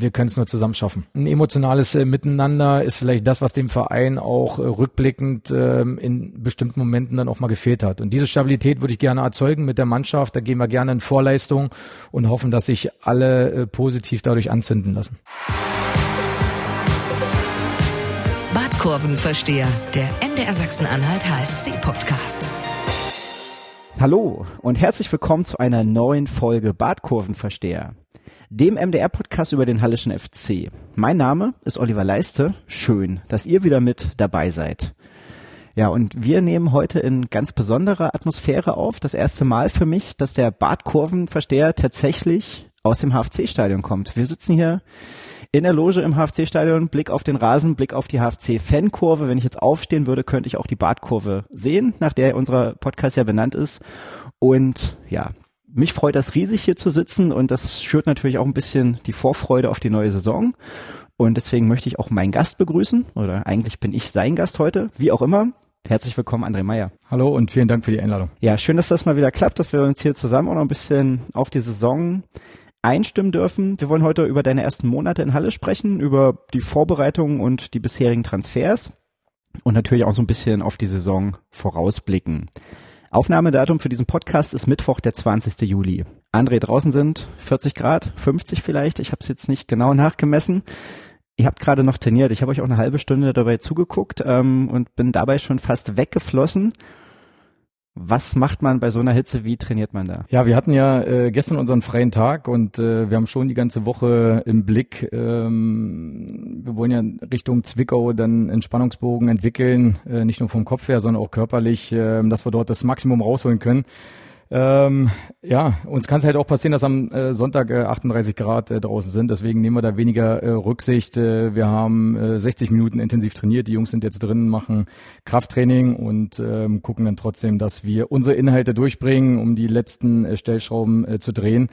wir können es nur zusammen schaffen. Ein emotionales äh, Miteinander ist vielleicht das, was dem Verein auch äh, rückblickend äh, in bestimmten Momenten dann auch mal gefehlt hat. Und diese Stabilität würde ich gerne erzeugen mit der Mannschaft. Da gehen wir gerne in Vorleistung und hoffen, dass sich alle äh, positiv dadurch anzünden lassen. Badkurvenversteher, der MDR Sachsen-Anhalt HFC Podcast. Hallo und herzlich willkommen zu einer neuen Folge Badkurvenversteher dem MDR-Podcast über den Hallischen FC. Mein Name ist Oliver Leiste. Schön, dass ihr wieder mit dabei seid. Ja, und wir nehmen heute in ganz besonderer Atmosphäre auf. Das erste Mal für mich, dass der Badkurvenversteher tatsächlich aus dem HFC-Stadion kommt. Wir sitzen hier in der Loge im HFC-Stadion, Blick auf den Rasen, Blick auf die HFC-Fankurve. Wenn ich jetzt aufstehen würde, könnte ich auch die Badkurve sehen, nach der unser Podcast ja benannt ist. Und ja, mich freut das riesig hier zu sitzen und das schürt natürlich auch ein bisschen die Vorfreude auf die neue Saison. Und deswegen möchte ich auch meinen Gast begrüßen oder eigentlich bin ich sein Gast heute, wie auch immer. Herzlich willkommen, André Meyer. Hallo und vielen Dank für die Einladung. Ja, schön, dass das mal wieder klappt, dass wir uns hier zusammen auch noch ein bisschen auf die Saison einstimmen dürfen. Wir wollen heute über deine ersten Monate in Halle sprechen, über die Vorbereitungen und die bisherigen Transfers und natürlich auch so ein bisschen auf die Saison vorausblicken. Aufnahmedatum für diesen Podcast ist Mittwoch, der 20. Juli. André, draußen sind 40 Grad, 50 vielleicht. Ich habe es jetzt nicht genau nachgemessen. Ihr habt gerade noch trainiert. Ich habe euch auch eine halbe Stunde dabei zugeguckt ähm, und bin dabei schon fast weggeflossen. Was macht man bei so einer Hitze? Wie trainiert man da? Ja, wir hatten ja äh, gestern unseren freien Tag und äh, wir haben schon die ganze Woche im Blick. Ähm, wir wollen ja Richtung Zwickau dann Entspannungsbogen entwickeln, äh, nicht nur vom Kopf her, sondern auch körperlich, äh, dass wir dort das Maximum rausholen können. Ähm, ja, uns kann es halt auch passieren, dass am äh, Sonntag äh, 38 Grad äh, draußen sind. Deswegen nehmen wir da weniger äh, Rücksicht. Äh, wir haben äh, 60 Minuten intensiv trainiert. Die Jungs sind jetzt drin, machen Krafttraining und ähm, gucken dann trotzdem, dass wir unsere Inhalte durchbringen, um die letzten äh, Stellschrauben äh, zu drehen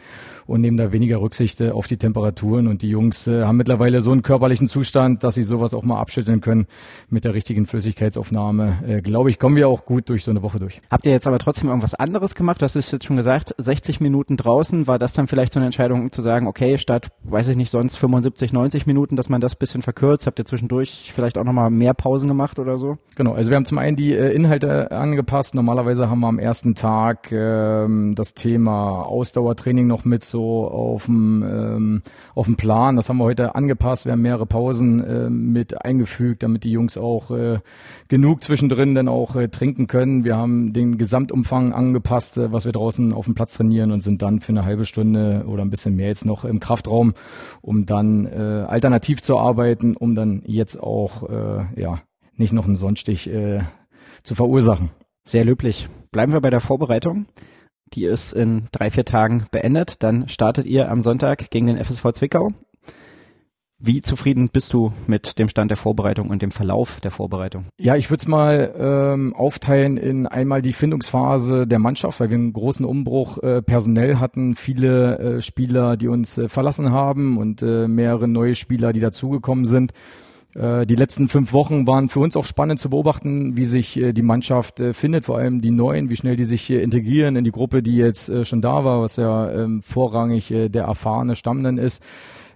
und nehmen da weniger Rücksicht äh, auf die Temperaturen. Und die Jungs äh, haben mittlerweile so einen körperlichen Zustand, dass sie sowas auch mal abschütteln können mit der richtigen Flüssigkeitsaufnahme. Äh, Glaube ich, kommen wir auch gut durch so eine Woche durch. Habt ihr jetzt aber trotzdem irgendwas anderes gemacht? Das ist jetzt schon gesagt, 60 Minuten draußen, war das dann vielleicht so eine Entscheidung zu sagen, okay, statt, weiß ich nicht, sonst 75, 90 Minuten, dass man das bisschen verkürzt? Habt ihr zwischendurch vielleicht auch nochmal mehr Pausen gemacht oder so? Genau, also wir haben zum einen die äh, Inhalte angepasst. Normalerweise haben wir am ersten Tag ähm, das Thema Ausdauertraining noch mit so auf dem ähm, auf dem Plan. Das haben wir heute angepasst. Wir haben mehrere Pausen äh, mit eingefügt, damit die Jungs auch äh, genug zwischendrin dann auch äh, trinken können. Wir haben den Gesamtumfang angepasst, äh, was wir draußen auf dem Platz trainieren und sind dann für eine halbe Stunde oder ein bisschen mehr jetzt noch im Kraftraum, um dann äh, alternativ zu arbeiten, um dann jetzt auch äh, ja nicht noch einen Sonnenstich äh, zu verursachen. Sehr löblich. Bleiben wir bei der Vorbereitung. Die ist in drei, vier Tagen beendet. Dann startet ihr am Sonntag gegen den FSV Zwickau. Wie zufrieden bist du mit dem Stand der Vorbereitung und dem Verlauf der Vorbereitung? Ja, ich würde es mal ähm, aufteilen in einmal die Findungsphase der Mannschaft, weil wir einen großen Umbruch äh, personell hatten, viele äh, Spieler, die uns äh, verlassen haben und äh, mehrere neue Spieler, die dazugekommen sind. Äh, die letzten fünf Wochen waren für uns auch spannend zu beobachten, wie sich äh, die Mannschaft äh, findet, vor allem die Neuen, wie schnell die sich integrieren in die Gruppe, die jetzt schon da war, was ja ähm, vorrangig der erfahrene Stamm dann ist.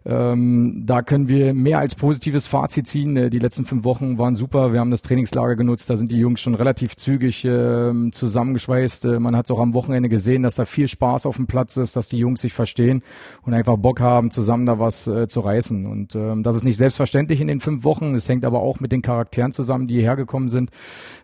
Ähm, da können wir mehr als positives Fazit ziehen. Äh, die letzten fünf Wochen waren super. Wir haben das Trainingslager genutzt. Da sind die Jungs schon relativ zügig äh, zusammengeschweißt. Man hat es auch am Wochenende gesehen, dass da viel Spaß auf dem Platz ist, dass die Jungs sich verstehen und einfach Bock haben, zusammen da was äh, zu reißen. Und ähm, das ist nicht selbstverständlich in den fünf Wochen. Es hängt aber auch mit den Charakteren zusammen, die hierher gekommen sind.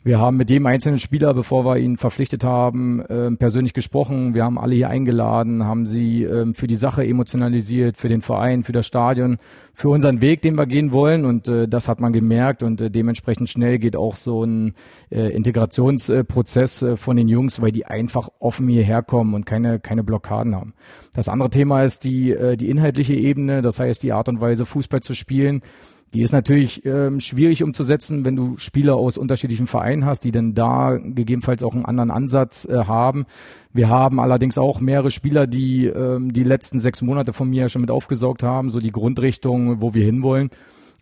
Wir haben mit jedem einzelnen Spieler, bevor wir ihn verpflichtet haben, äh, persönlich gesprochen. Wir haben alle hier eingeladen, haben sie äh, für die Sache emotionalisiert, für den Verein, für das Stadion, für unseren Weg, den wir gehen wollen. Und äh, das hat man gemerkt und äh, dementsprechend schnell geht auch so ein äh, Integrationsprozess äh, von den Jungs, weil die einfach offen hierher kommen und keine, keine Blockaden haben. Das andere Thema ist die, äh, die inhaltliche Ebene, das heißt die Art und Weise, Fußball zu spielen. Die ist natürlich ähm, schwierig umzusetzen, wenn du Spieler aus unterschiedlichen Vereinen hast, die dann da gegebenenfalls auch einen anderen Ansatz äh, haben. Wir haben allerdings auch mehrere Spieler, die ähm, die letzten sechs Monate von mir schon mit aufgesaugt haben, so die Grundrichtung, wo wir hinwollen.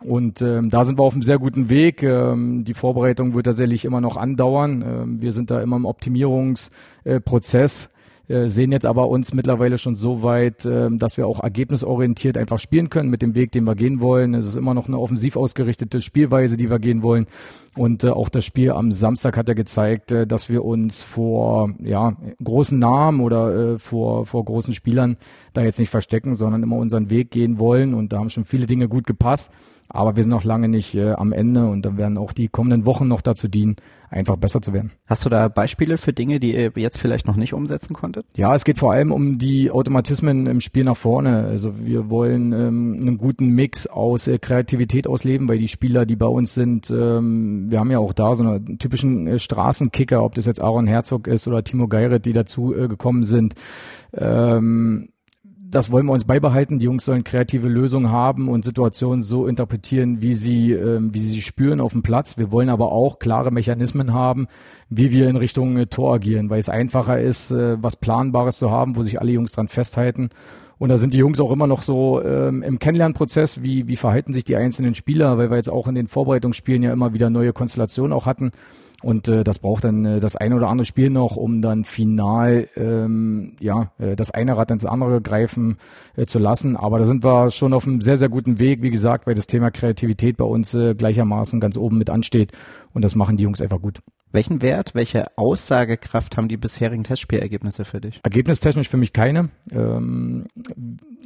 Und ähm, da sind wir auf einem sehr guten Weg. Ähm, die Vorbereitung wird tatsächlich immer noch andauern. Ähm, wir sind da immer im Optimierungsprozess. äh, sehen jetzt aber uns mittlerweile schon so weit, äh, dass wir auch ergebnisorientiert einfach spielen können mit dem Weg, den wir gehen wollen. Es ist immer noch eine offensiv ausgerichtete Spielweise, die wir gehen wollen. Und äh, auch das Spiel am Samstag hat ja gezeigt, äh, dass wir uns vor ja, großen Namen oder äh, vor, vor großen Spielern da jetzt nicht verstecken, sondern immer unseren Weg gehen wollen. Und da haben schon viele Dinge gut gepasst. Aber wir sind noch lange nicht äh, am Ende und dann werden auch die kommenden Wochen noch dazu dienen, einfach besser zu werden. Hast du da Beispiele für Dinge, die ihr jetzt vielleicht noch nicht umsetzen konntet? Ja, es geht vor allem um die Automatismen im Spiel nach vorne. Also wir wollen ähm, einen guten Mix aus äh, Kreativität ausleben, weil die Spieler, die bei uns sind, ähm, wir haben ja auch da so einen typischen äh, Straßenkicker, ob das jetzt Aaron Herzog ist oder Timo Geiret, die dazu äh, gekommen sind. Ähm, das wollen wir uns beibehalten. Die Jungs sollen kreative Lösungen haben und Situationen so interpretieren, wie sie, äh, wie sie spüren auf dem Platz. Wir wollen aber auch klare Mechanismen haben, wie wir in Richtung äh, Tor agieren, weil es einfacher ist, äh, was Planbares zu haben, wo sich alle Jungs dran festhalten. Und da sind die Jungs auch immer noch so ähm, im Kennenlernprozess, wie, wie verhalten sich die einzelnen Spieler, weil wir jetzt auch in den Vorbereitungsspielen ja immer wieder neue Konstellationen auch hatten. Und äh, das braucht dann äh, das eine oder andere Spiel noch, um dann final ähm, ja äh, das eine Rad ins andere greifen äh, zu lassen. Aber da sind wir schon auf einem sehr, sehr guten Weg, wie gesagt, weil das Thema Kreativität bei uns äh, gleichermaßen ganz oben mit ansteht. Und das machen die Jungs einfach gut. Welchen Wert, welche Aussagekraft haben die bisherigen Testspielergebnisse für dich? Ergebnistechnisch für mich keine. Ähm,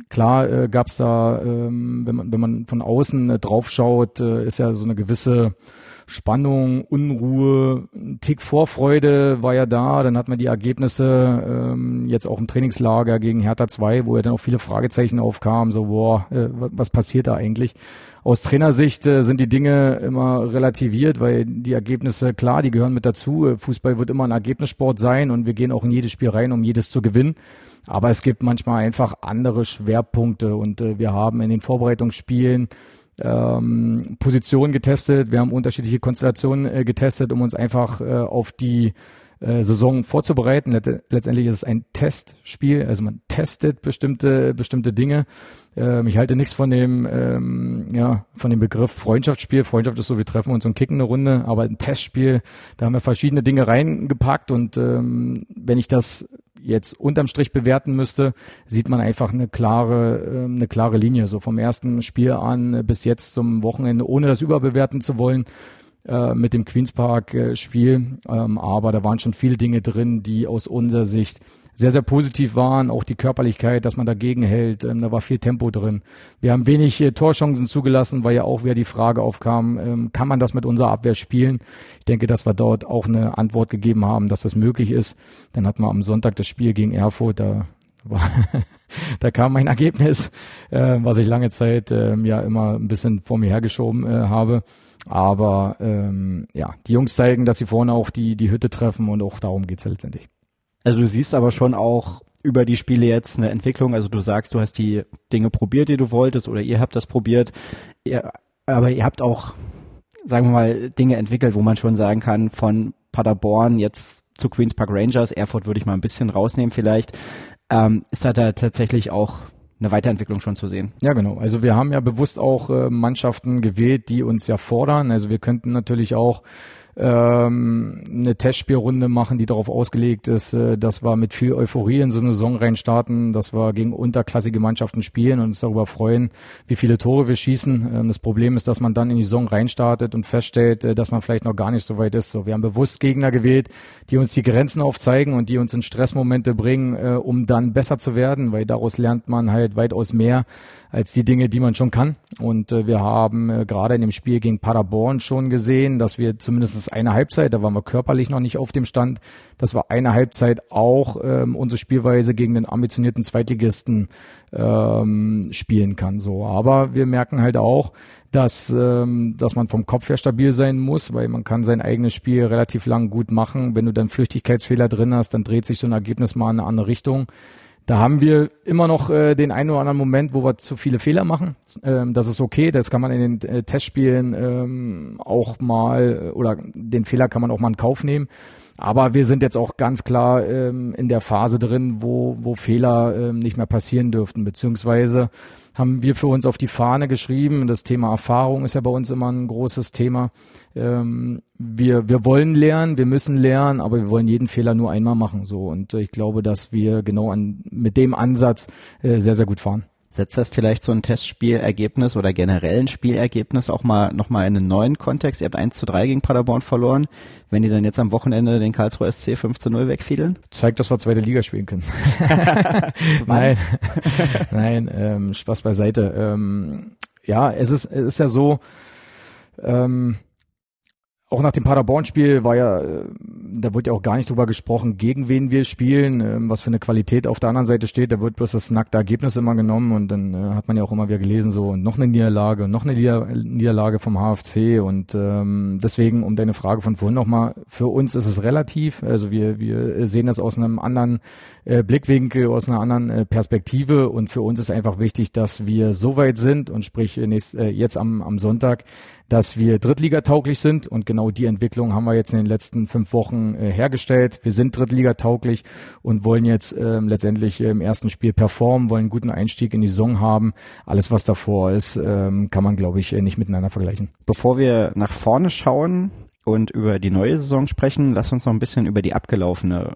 klar äh, gab es da, ähm, wenn man wenn man von außen äh, draufschaut, äh, ist ja so eine gewisse Spannung, Unruhe, ein Tick Vorfreude war ja da. Dann hat man die Ergebnisse ähm, jetzt auch im Trainingslager gegen Hertha 2, wo ja dann auch viele Fragezeichen aufkamen, so boah, äh, was passiert da eigentlich? Aus Trainersicht äh, sind die Dinge immer relativiert, weil die Ergebnisse, klar, die gehören mit dazu. Fußball wird immer ein Ergebnissport sein und wir gehen auch in jedes Spiel rein, um jedes zu gewinnen. Aber es gibt manchmal einfach andere Schwerpunkte und äh, wir haben in den Vorbereitungsspielen ähm, Positionen getestet, wir haben unterschiedliche Konstellationen äh, getestet, um uns einfach äh, auf die äh, Saison vorzubereiten. Let letztendlich ist es ein Testspiel, also man testet bestimmte bestimmte Dinge. Ähm, ich halte nichts von dem ähm, ja von dem Begriff Freundschaftsspiel. Freundschaft ist so, wir treffen uns und kicken eine Runde, aber ein Testspiel, da haben wir verschiedene Dinge reingepackt und ähm, wenn ich das jetzt unterm Strich bewerten müsste, sieht man einfach eine klare, ähm, eine klare Linie. So vom ersten Spiel an bis jetzt zum Wochenende, ohne das überbewerten zu wollen äh, mit dem Queens Park Spiel. Ähm, aber da waren schon viele Dinge drin, die aus unserer Sicht sehr, sehr positiv waren. Auch die Körperlichkeit, dass man dagegen hält. Ähm, da war viel Tempo drin. Wir haben wenig äh, Torchancen zugelassen, weil ja auch wieder die Frage aufkam, ähm, kann man das mit unserer Abwehr spielen? Ich denke, dass wir dort auch eine Antwort gegeben haben, dass das möglich ist. Dann hatten wir am Sonntag das Spiel gegen Erfurt. Da war da kam mein Ergebnis, äh, was ich lange Zeit äh, ja immer ein bisschen vor mir hergeschoben äh, habe. Aber ähm, ja, die Jungs zeigen, dass sie vorne auch die, die Hütte treffen und auch darum geht's ja letztendlich. Also du siehst aber schon auch über die Spiele jetzt eine Entwicklung. Also du sagst, du hast die Dinge probiert, die du wolltest, oder ihr habt das probiert. Ihr, aber ihr habt auch, sagen wir mal, Dinge entwickelt, wo man schon sagen kann, von Paderborn jetzt zu Queens Park Rangers, Erfurt würde ich mal ein bisschen rausnehmen vielleicht, ähm, ist da, da tatsächlich auch eine Weiterentwicklung schon zu sehen. Ja, genau. Also wir haben ja bewusst auch äh, Mannschaften gewählt, die uns ja fordern. Also wir könnten natürlich auch ähm, eine Testspielrunde machen, die darauf ausgelegt ist, äh, dass wir mit viel Euphorie in so eine Saison reinstarten, dass wir gegen unterklassige Mannschaften spielen und uns darüber freuen, wie viele Tore wir schießen. Ähm, das Problem ist, dass man dann in die Saison reinstartet und feststellt, äh, dass man vielleicht noch gar nicht so weit ist. So, wir haben bewusst Gegner gewählt, die uns die Grenzen aufzeigen und die uns in Stressmomente bringen, äh, um dann besser zu werden, weil daraus lernt man halt weitaus mehr als die Dinge, die man schon kann. Und äh, wir haben äh, gerade in dem Spiel gegen Paderborn schon gesehen, dass wir zumindest eine Halbzeit, da waren wir körperlich noch nicht auf dem Stand, dass wir eine Halbzeit auch ähm, unsere Spielweise gegen den ambitionierten Zweitligisten ähm, spielen kann. So, aber wir merken halt auch, dass ähm, dass man vom Kopf her stabil sein muss, weil man kann sein eigenes Spiel relativ lang gut machen. Wenn du dann Flüchtigkeitsfehler drin hast, dann dreht sich so ein Ergebnis mal in eine andere Richtung. Da haben wir immer noch äh, den einen oder anderen Moment, wo wir zu viele Fehler machen. Ähm, das ist okay, das kann man in den äh, Testspielen ähm, auch mal, äh, oder den Fehler kann man auch mal in Kauf nehmen. Aber wir sind jetzt auch ganz klar ähm, in der Phase drin, wo, wo Fehler ähm, nicht mehr passieren dürften, beziehungsweise haben wir für uns auf die Fahne geschrieben. Das Thema Erfahrung ist ja bei uns immer ein großes Thema. Ähm, wir, wir wollen lernen, wir müssen lernen, aber wir wollen jeden Fehler nur einmal machen. So und äh, ich glaube, dass wir genau an, mit dem Ansatz äh, sehr, sehr gut fahren. Setzt das vielleicht so ein Testspielergebnis oder generell ein Spielergebnis auch mal nochmal in einen neuen Kontext? Ihr habt 1 zu 3 gegen Paderborn verloren. Wenn die dann jetzt am Wochenende den Karlsruhe SC 5 zu 0 wegfiedeln? Zeigt, dass wir zweite Liga spielen können. nein, nein, ähm, Spaß beiseite. Ähm, ja, es ist, es ist ja so, ähm, auch nach dem Paderborn-Spiel war ja, äh, da wurde ja auch gar nicht drüber gesprochen, gegen wen wir spielen, ähm, was für eine Qualität auf der anderen Seite steht. Da wird bloß das nackte Ergebnis immer genommen und dann äh, hat man ja auch immer wieder gelesen, so noch eine Niederlage, noch eine Niederlage vom HFC und ähm, deswegen, um deine Frage von vorhin nochmal, für uns ist es relativ, also wir, wir sehen das aus einem anderen äh, Blickwinkel, aus einer anderen äh, Perspektive und für uns ist einfach wichtig, dass wir so weit sind und sprich äh, nächst, äh, jetzt am, am Sonntag, dass wir Drittligatauglich sind und genau die Entwicklung haben wir jetzt in den letzten fünf Wochen äh, hergestellt. Wir sind Drittligatauglich und wollen jetzt ähm, letztendlich im ersten Spiel performen, wollen einen guten Einstieg in die Saison haben. Alles, was davor ist, ähm, kann man, glaube ich, äh, nicht miteinander vergleichen. Bevor wir nach vorne schauen und über die neue Saison sprechen, lass uns noch ein bisschen über die abgelaufene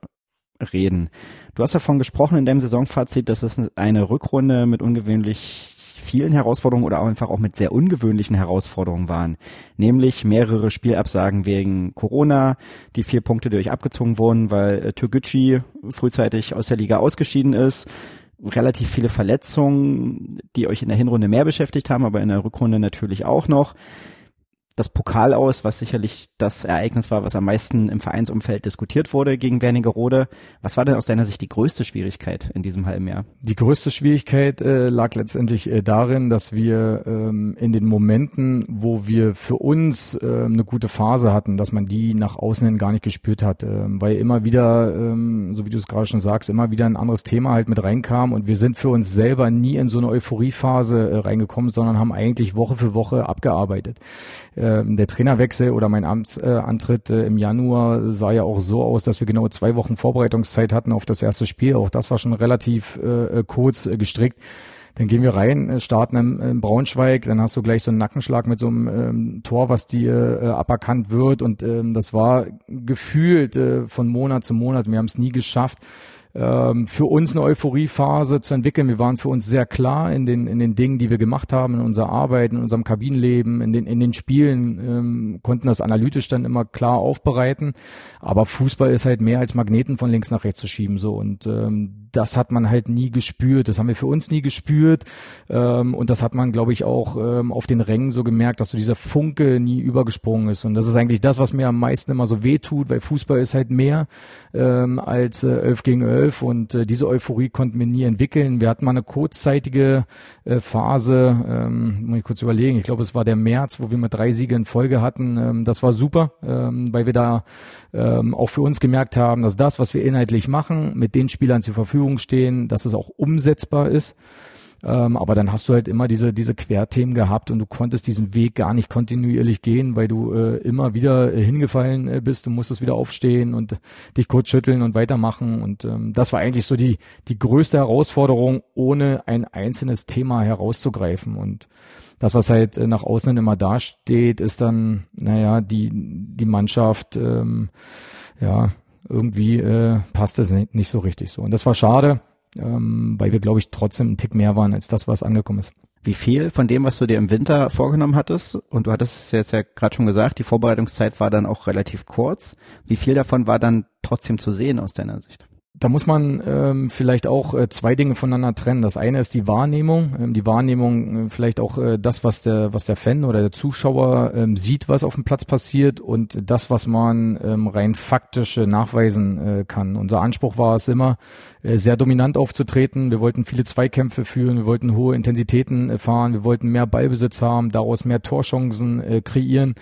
reden. Du hast davon gesprochen in deinem Saisonfazit, dass es eine Rückrunde mit ungewöhnlich vielen Herausforderungen oder einfach auch mit sehr ungewöhnlichen Herausforderungen waren. Nämlich mehrere Spielabsagen wegen Corona, die vier Punkte, die abgezogen wurden, weil äh, Türgücü frühzeitig aus der Liga ausgeschieden ist relativ viele Verletzungen, die euch in der Hinrunde mehr beschäftigt haben, aber in der Rückrunde natürlich auch noch das Pokal aus, was sicherlich das Ereignis war, was am meisten im Vereinsumfeld diskutiert wurde gegen Wernigerode. Was war denn aus deiner Sicht die größte Schwierigkeit in diesem halben Jahr? Die größte Schwierigkeit äh, lag letztendlich äh, darin, dass wir ähm, in den Momenten, wo wir für uns äh, eine gute Phase hatten, dass man die nach außen hin gar nicht gespürt hat, ähm, weil immer wieder, ähm, so wie du es gerade schon sagst, immer wieder ein anderes Thema halt mit reinkam und wir sind für uns selber nie in so eine Euphoriephase äh, reingekommen, sondern haben eigentlich Woche für Woche abgearbeitet äh, der Trainerwechsel oder mein Amtsantritt äh, im Januar sah ja auch so aus, dass wir genau zwei Wochen Vorbereitungszeit hatten auf das erste Spiel. Auch das war schon relativ äh, äh kurz äh, gestrickt. Dann gehen wir rein, äh, starten in Braunschweig, dann hast du gleich so einen Nackenschlag mit so einem ähm, Tor, was dir äh, aberkannt wird. Und ähm, das war gefühlt äh, von Monat zu Monat. Wir haben es nie geschafft, ähm, für uns eine Euphoriephase zu entwickeln. Wir waren für uns sehr klar in den, in den Dingen, die wir gemacht haben, in unserer Arbeit, in unserem Kabinenleben, in den, in den Spielen, ähm, konnten das analytisch dann immer klar aufbereiten. Aber Fußball ist halt mehr als Magneten von links nach rechts zu schieben, so. Und ähm, das hat man halt nie gespürt. Das haben wir für uns nie gespürt. Ähm, und das hat man, glaube ich, auch ähm, auf den Rängen so gemerkt, dass so dieser Funke nie übergesprungen ist. Und das ist eigentlich das, was mir am meisten immer so weh tut, weil Fußball ist halt mehr ähm, als äh, 11 gegen 11 und äh, diese Euphorie konnten wir nie entwickeln. Wir hatten mal eine kurzzeitige äh, Phase, ähm, muss ich kurz überlegen, ich glaube, es war der März, wo wir mal drei Siege in Folge hatten. Ähm, das war super, ähm, weil wir da ähm, auch für uns gemerkt haben, dass das, was wir inhaltlich machen, mit den Spielern zur Verfügung stehen, dass es auch umsetzbar ist. Ähm, aber dann hast du halt immer diese, diese Querthemen gehabt und du konntest diesen Weg gar nicht kontinuierlich gehen, weil du äh, immer wieder äh, hingefallen äh, bist. Du musstest wieder aufstehen und dich kurz schütteln und weitermachen. Und ähm, das war eigentlich so die, die größte Herausforderung, ohne ein einzelnes Thema herauszugreifen. Und das, was halt äh, nach außen immer dasteht, ist dann, naja, die, die Mannschaft, ähm, ja, irgendwie äh, passt nicht, nicht so richtig so. Und das war schade, ähm, weil wir, glaube ich, trotzdem ein Tick mehr waren als das, was angekommen ist. Wie viel von dem, was du dir im Winter vorgenommen hattest, und du hattest es jetzt ja gerade schon gesagt, die Vorbereitungszeit war dann auch relativ kurz, wie viel davon war dann trotzdem zu sehen aus deiner Sicht? Da muss man ähm, vielleicht auch äh, zwei Dinge voneinander trennen. Das eine ist die Wahrnehmung, ähm, die Wahrnehmung äh, vielleicht auch äh, das, was der was der Fan oder der Zuschauer ähm, sieht, was auf dem Platz passiert und das, was man ähm, rein faktisch äh, nachweisen äh, kann. Unser Anspruch war es immer, äh, sehr dominant aufzutreten. Wir wollten viele Zweikämpfe führen, wir wollten hohe Intensitäten äh, fahren, wir wollten mehr Ballbesitz haben, daraus mehr Torchancen äh, kreieren.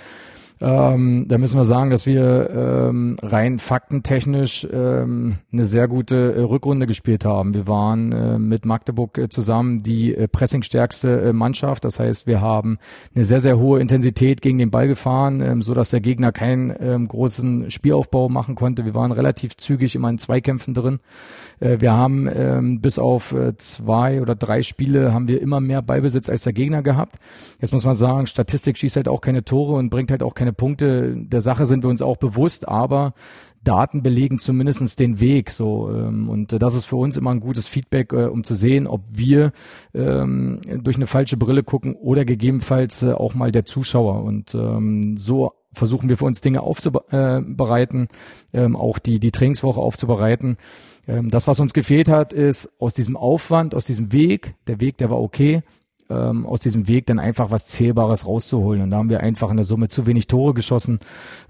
Ähm, da müssen wir sagen, dass wir ähm, rein faktentechnisch ähm, eine sehr gute äh, Rückrunde gespielt haben. Wir waren äh, mit Magdeburg äh, zusammen die äh, pressingstärkste äh, Mannschaft. Das heißt, wir haben eine sehr, sehr hohe Intensität gegen den Ball gefahren, ähm, so dass der Gegner keinen ähm, großen Spielaufbau machen konnte. Wir waren relativ zügig immer in Zweikämpfen drin. Äh, wir haben ähm, bis auf äh, zwei oder drei Spiele haben wir immer mehr Ballbesitz als der Gegner gehabt. Jetzt muss man sagen, Statistik schießt halt auch keine Tore und bringt halt auch keine Punkte. Der Sache sind wir uns auch bewusst, aber Daten belegen zumindestens den Weg so ähm, und das ist für uns immer ein gutes Feedback, äh, um zu sehen, ob wir ähm, durch eine falsche Brille gucken oder gegebenenfalls äh, auch mal der Zuschauer und so versuchen wir für uns Dinge aufzubereiten, äh, ähm, auch die die Trainingswoche aufzubereiten ähm, das, was uns gefehlt hat, ist aus diesem Aufwand, aus diesem Weg, der Weg, der war okay, ähm, aus diesem Weg dann einfach was Zählbares rauszuholen. Und da haben wir einfach in der Summe zu wenig Tore geschossen,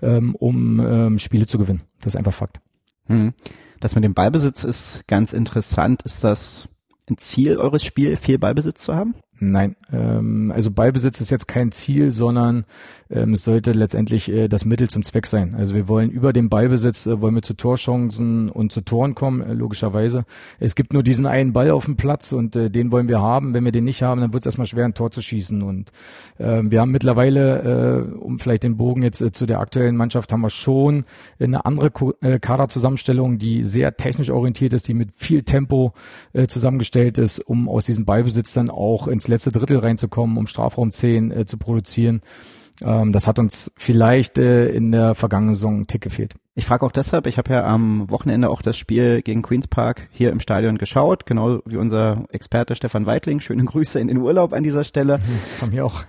ähm, um ähm, Spiele zu gewinnen. Das ist einfach Fakt. Hm. Das mit dem Ballbesitz ist ganz interessant. Ist das ein Ziel eures Spiels, viel Ballbesitz zu haben? Nein, ähm, also Ballbesitz ist jetzt kein Ziel, sondern ähm, es sollte letztendlich äh, das Mittel zum Zweck sein. Also wir wollen über den Ballbesitz, äh, wollen wir zu Torchancen und zu Toren kommen, äh, logischerweise. Es gibt nur diesen einen Ball auf dem Platz und äh, den wollen wir haben. Wenn wir den nicht haben, dann wird es erstmal schwer, ein Tor zu schießen. Und äh, wir haben mittlerweile, äh, um vielleicht den Bogen jetzt äh, zu der aktuellen Mannschaft, haben wir schon eine andere Ko äh, Kaderzusammenstellung, die sehr technisch orientiert ist, die mit viel Tempo äh, zusammengestellt ist, um aus diesem Ballbesitz dann auch ins letzte Drittel reinzukommen, um Strafraum 10 äh, zu produzieren. Ähm, das hat uns vielleicht äh, in der vergangenen Saison einen Tick gefehlt. Ich frage auch deshalb, ich habe ja am Wochenende auch das Spiel gegen Queens Park hier im Stadion geschaut, genau wie unser Experte Stefan Weitling. Schöne Grüße in den Urlaub an dieser Stelle. Von mir auch.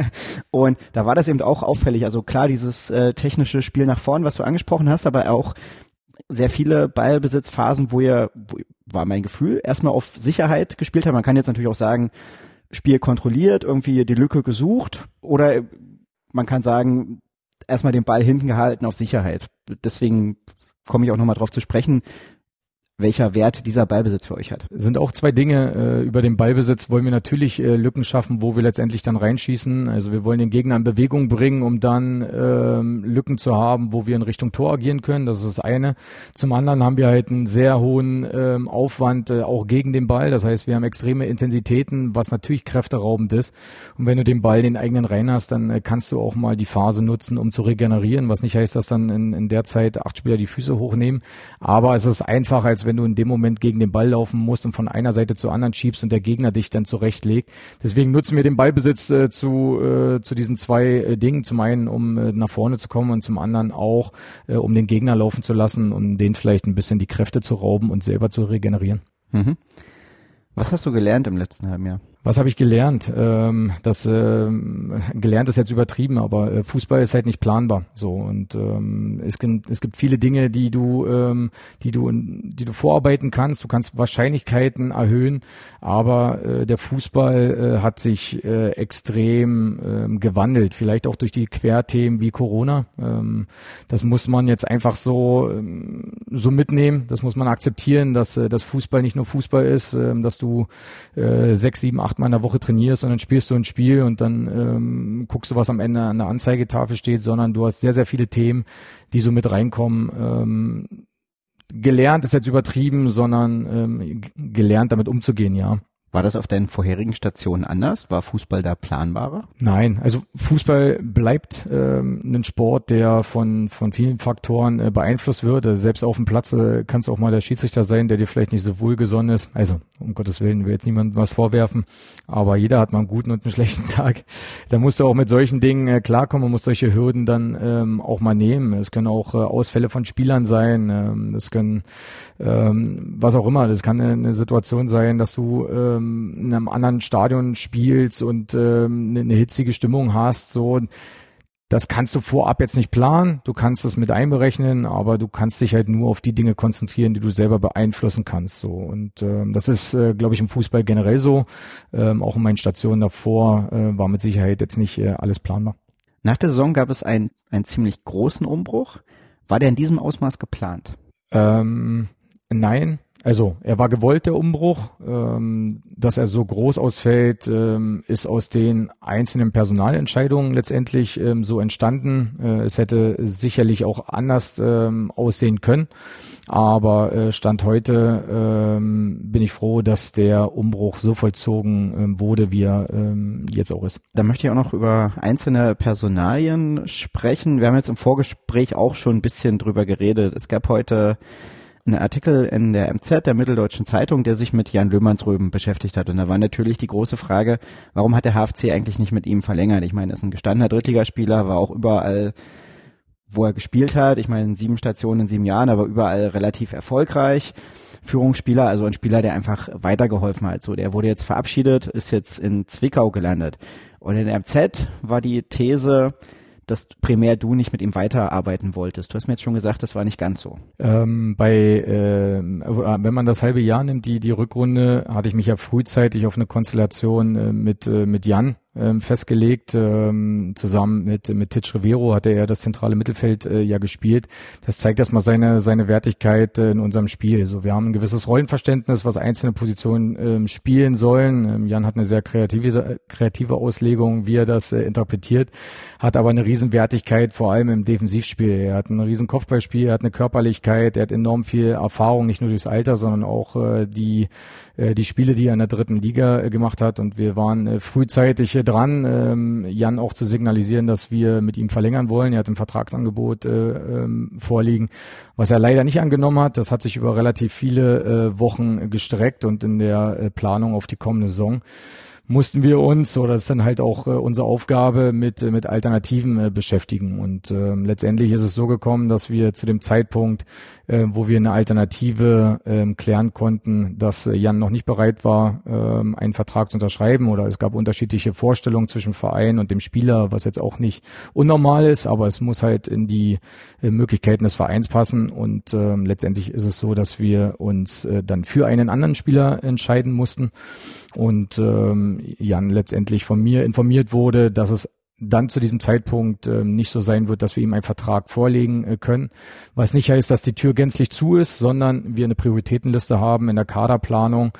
Und da war das eben auch auffällig. Also klar, dieses äh, technische Spiel nach vorn, was du angesprochen hast, aber auch sehr viele Ballbesitzphasen, wo ihr, wo, war mein Gefühl, erstmal auf Sicherheit gespielt habt. Man kann jetzt natürlich auch sagen, Spiel kontrolliert, irgendwie die Lücke gesucht oder man kann sagen, erstmal den Ball hinten gehalten auf Sicherheit. Deswegen komme ich auch nochmal drauf zu sprechen welcher Wert dieser Ballbesitz für euch hat. Sind auch zwei Dinge. Äh, über den Ballbesitz wollen wir natürlich äh, Lücken schaffen, wo wir letztendlich dann reinschießen. Also wir wollen den Gegner in Bewegung bringen, um dann ähm, Lücken zu haben, wo wir in Richtung Tor agieren können. Das ist das eine. Zum anderen haben wir halt einen sehr hohen ähm, Aufwand äh, auch gegen den Ball. Das heißt, wir haben extreme Intensitäten, was natürlich kräfteraubend ist. Und wenn du den Ball in den eigenen Reihen hast, dann äh, kannst du auch mal die Phase nutzen, um zu regenerieren. Was nicht heißt, dass dann in, in der Zeit acht Spieler die Füße hochnehmen. Aber es ist einfacher, als wenn du in dem Moment gegen den Ball laufen musst und von einer Seite zur anderen schiebst und der Gegner dich dann zurechtlegt. Deswegen nutzen wir den Ballbesitz äh, zu, äh, zu diesen zwei äh, Dingen. Zum einen, um äh, nach vorne zu kommen und zum anderen auch, äh, um den Gegner laufen zu lassen und den vielleicht ein bisschen die Kräfte zu rauben und selber zu regenerieren. Mhm. Was hast du gelernt im letzten halben Jahr? Was habe ich gelernt? Ähm, das äh, gelernt ist jetzt übertrieben, aber äh, Fußball ist halt nicht planbar. So und ähm, es, gibt, es gibt viele Dinge, die du, ähm, die du, die du vorarbeiten kannst. Du kannst Wahrscheinlichkeiten erhöhen, aber äh, der Fußball äh, hat sich äh, extrem äh, gewandelt. Vielleicht auch durch die Querthemen wie Corona. Ähm, das muss man jetzt einfach so ähm, so mitnehmen. Das muss man akzeptieren, dass äh, das Fußball nicht nur Fußball ist, äh, dass du äh, sechs, sieben, acht achtmal in der Woche trainierst und dann spielst du ein Spiel und dann ähm, guckst du, was am Ende an der Anzeigetafel steht, sondern du hast sehr, sehr viele Themen, die so mit reinkommen. Ähm, gelernt ist jetzt übertrieben, sondern ähm, gelernt damit umzugehen, ja. War das auf deinen vorherigen Stationen anders? War Fußball da planbarer? Nein, also Fußball bleibt ähm, ein Sport, der von von vielen Faktoren äh, beeinflusst wird. Also selbst auf dem Platz äh, kann es auch mal der Schiedsrichter sein, der dir vielleicht nicht so wohlgesonnen ist. Also um Gottes Willen will jetzt niemandem was vorwerfen, aber jeder hat mal einen guten und einen schlechten Tag. Da musst du auch mit solchen Dingen äh, klarkommen, man muss solche Hürden dann ähm, auch mal nehmen. Es können auch äh, Ausfälle von Spielern sein, ähm, es können ähm, was auch immer. Das kann eine, eine Situation sein, dass du ähm, in einem anderen Stadion spielst und ähm, eine, eine hitzige Stimmung hast. So, das kannst du vorab jetzt nicht planen. Du kannst es mit einberechnen, aber du kannst dich halt nur auf die Dinge konzentrieren, die du selber beeinflussen kannst. So und ähm, das ist, äh, glaube ich, im Fußball generell so. Ähm, auch in meinen Stationen davor äh, war mit Sicherheit jetzt nicht äh, alles planbar. Nach der Saison gab es einen, einen ziemlich großen Umbruch. War der in diesem Ausmaß geplant? Ähm, Nein, Also er war gewollt, der Umbruch. Ähm, dass er so groß ausfällt, ähm, ist aus den einzelnen Personalentscheidungen letztendlich ähm, so entstanden. Äh, es hätte sicherlich auch anders ähm, aussehen können. Aber äh, Stand heute ähm, bin ich froh, dass der Umbruch so vollzogen ähm, wurde, wie er ähm, jetzt auch ist. Da möchte ich auch noch über einzelne Personalien sprechen. Wir haben jetzt im Vorgespräch auch schon ein bisschen drüber geredet. Es gab heute einen Artikel in der MZ, der Mitteldeutschen Zeitung, der sich mit Jan Löhmannsröben beschäftigt hat. Und da war natürlich die große Frage, warum hat der HFC eigentlich nicht mit ihm verlängert? Ich meine, er ist ein gestandener Drittligaspieler, war auch überall wo er gespielt hat. Ich meine, sieben Stationen in sieben Jahren, aber überall relativ erfolgreich. Führungsspieler, also ein Spieler, der einfach weitergeholfen hat. So, der wurde jetzt verabschiedet, ist jetzt in Zwickau gelandet. Und in der MZ war die These, dass primär du nicht mit ihm weiterarbeiten wolltest. Du hast mir jetzt schon gesagt, das war nicht ganz so. Ähm, bei, äh, wenn man das halbe Jahr nimmt, die, die Rückrunde, hatte ich mich ja frühzeitig auf eine Konstellation äh, mit, äh, mit Jan ähm, festgelegt. Ähm, zusammen mit, mit Titch Rivero hatte er das zentrale Mittelfeld äh, ja gespielt. Das zeigt erstmal seine, seine Wertigkeit äh, in unserem Spiel. So, wir haben ein gewisses Rollenverständnis, was einzelne Positionen ähm, spielen sollen. Ähm, Jan hat eine sehr kreative, kreative Auslegung, wie er das äh, interpretiert, hat aber eine Riesenwertigkeit, vor allem im Defensivspiel. Er hat ein riesen Kopfballspiel, er hat eine Körperlichkeit, er hat enorm viel Erfahrung, nicht nur durchs Alter, sondern auch äh, die, äh, die Spiele, die er in der dritten Liga äh, gemacht hat. Und wir waren äh, frühzeitig äh, dran, ähm, Jan auch zu signalisieren, dass wir mit ihm verlängern wollen. Er hat ein Vertragsangebot äh, ähm, vorliegen, was er leider nicht angenommen hat. Das hat sich über relativ viele äh, Wochen gestreckt und in der äh, Planung auf die kommende Saison mussten wir uns, oder das ist dann halt auch äh, unsere Aufgabe, mit, äh, mit Alternativen äh, beschäftigen. Und äh, letztendlich ist es so gekommen, dass wir zu dem Zeitpunkt, äh, wo wir eine Alternative äh, klären konnten, dass äh, Jan noch nicht bereit war, äh, einen Vertrag zu unterschreiben oder es gab unterschiedliche Vorstellungen zwischen Verein und dem Spieler, was jetzt auch nicht unnormal ist, aber es muss halt in die äh, Möglichkeiten des Vereins passen. Und äh, letztendlich ist es so, dass wir uns äh, dann für einen anderen Spieler entscheiden mussten und ähm, Jan letztendlich von mir informiert wurde, dass es dann zu diesem Zeitpunkt äh, nicht so sein wird, dass wir ihm einen Vertrag vorlegen äh, können. Was nicht heißt, dass die Tür gänzlich zu ist, sondern wir eine Prioritätenliste haben in der Kaderplanung,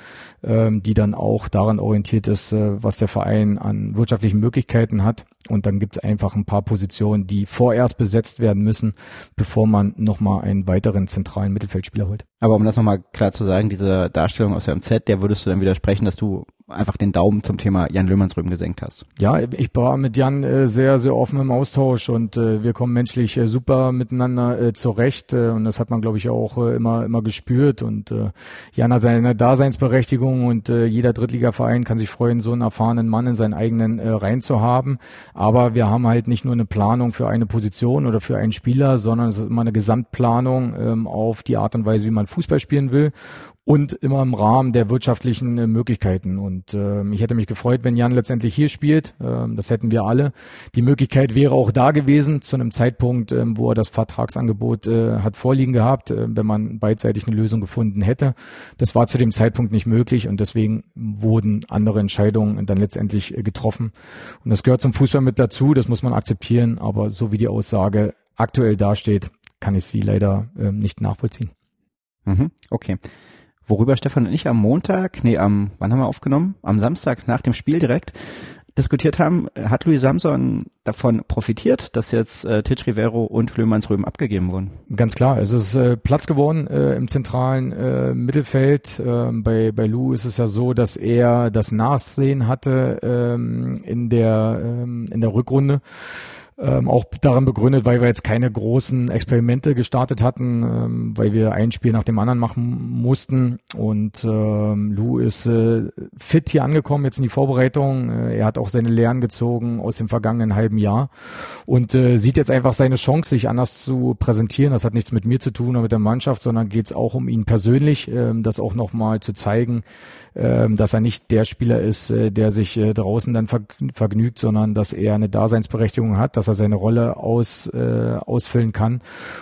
ähm, die dann auch daran orientiert ist, äh, was der Verein an wirtschaftlichen Möglichkeiten hat. Und dann gibt es einfach ein paar Positionen, die vorerst besetzt werden müssen, bevor man nochmal einen weiteren zentralen Mittelfeldspieler holt. Aber um das nochmal klar zu sagen, diese Darstellung aus der MZ, der würdest du dann widersprechen, dass du einfach den Daumen zum Thema Jan Löhmannsrüben gesenkt hast. Ja, ich war mit Jan äh, sehr, sehr offen im Austausch und äh, wir kommen menschlich äh, super miteinander äh, zurecht äh, und das hat man, glaube ich, auch äh, immer, immer gespürt und äh, Jan hat seine Daseinsberechtigung und äh, jeder Drittligaverein kann sich freuen, so einen erfahrenen Mann in seinen eigenen äh, Reihen zu haben. Aber wir haben halt nicht nur eine Planung für eine Position oder für einen Spieler, sondern es ist immer eine Gesamtplanung ähm, auf die Art und Weise, wie man Fußball spielen will und immer im Rahmen der wirtschaftlichen äh, Möglichkeiten. Und ähm, ich hätte mich gefreut, wenn Jan letztendlich hier spielt. Ähm, das hätten wir alle. Die Möglichkeit wäre auch da gewesen zu einem Zeitpunkt, ähm, wo er das Vertragsangebot äh, hat vorliegen gehabt, äh, wenn man beidseitig eine Lösung gefunden hätte. Das war zu dem Zeitpunkt nicht möglich und deswegen wurden andere Entscheidungen dann letztendlich äh, getroffen. Und das gehört zum Fußball mit dazu. Das muss man akzeptieren. Aber so wie die Aussage aktuell dasteht, kann ich sie leider ähm, nicht nachvollziehen. Mhm, okay. Worüber Stefan und ich am Montag, nee, am, wann haben wir aufgenommen? Am Samstag nach dem Spiel direkt diskutiert haben, hat Louis Samson davon profitiert, dass jetzt äh, Titch Rivero und Löhmanns Röben abgegeben wurden? Ganz klar, es ist äh, Platz geworden äh, im zentralen äh, Mittelfeld. Ähm, bei, bei Lou ist es ja so, dass er das Nachsehen hatte ähm, in, der, ähm, in der Rückrunde. Ähm, auch darin begründet, weil wir jetzt keine großen Experimente gestartet hatten, ähm, weil wir ein Spiel nach dem anderen machen mussten. Und ähm, Lou ist äh, fit hier angekommen, jetzt in die Vorbereitung. Äh, er hat auch seine Lehren gezogen aus dem vergangenen halben Jahr und äh, sieht jetzt einfach seine Chance, sich anders zu präsentieren. Das hat nichts mit mir zu tun oder mit der Mannschaft, sondern geht es auch um ihn persönlich, äh, das auch nochmal zu zeigen, äh, dass er nicht der Spieler ist, äh, der sich äh, draußen dann vergnügt, sondern dass er eine Daseinsberechtigung hat, dass er seine Rolle aus, äh, ausfüllen kann.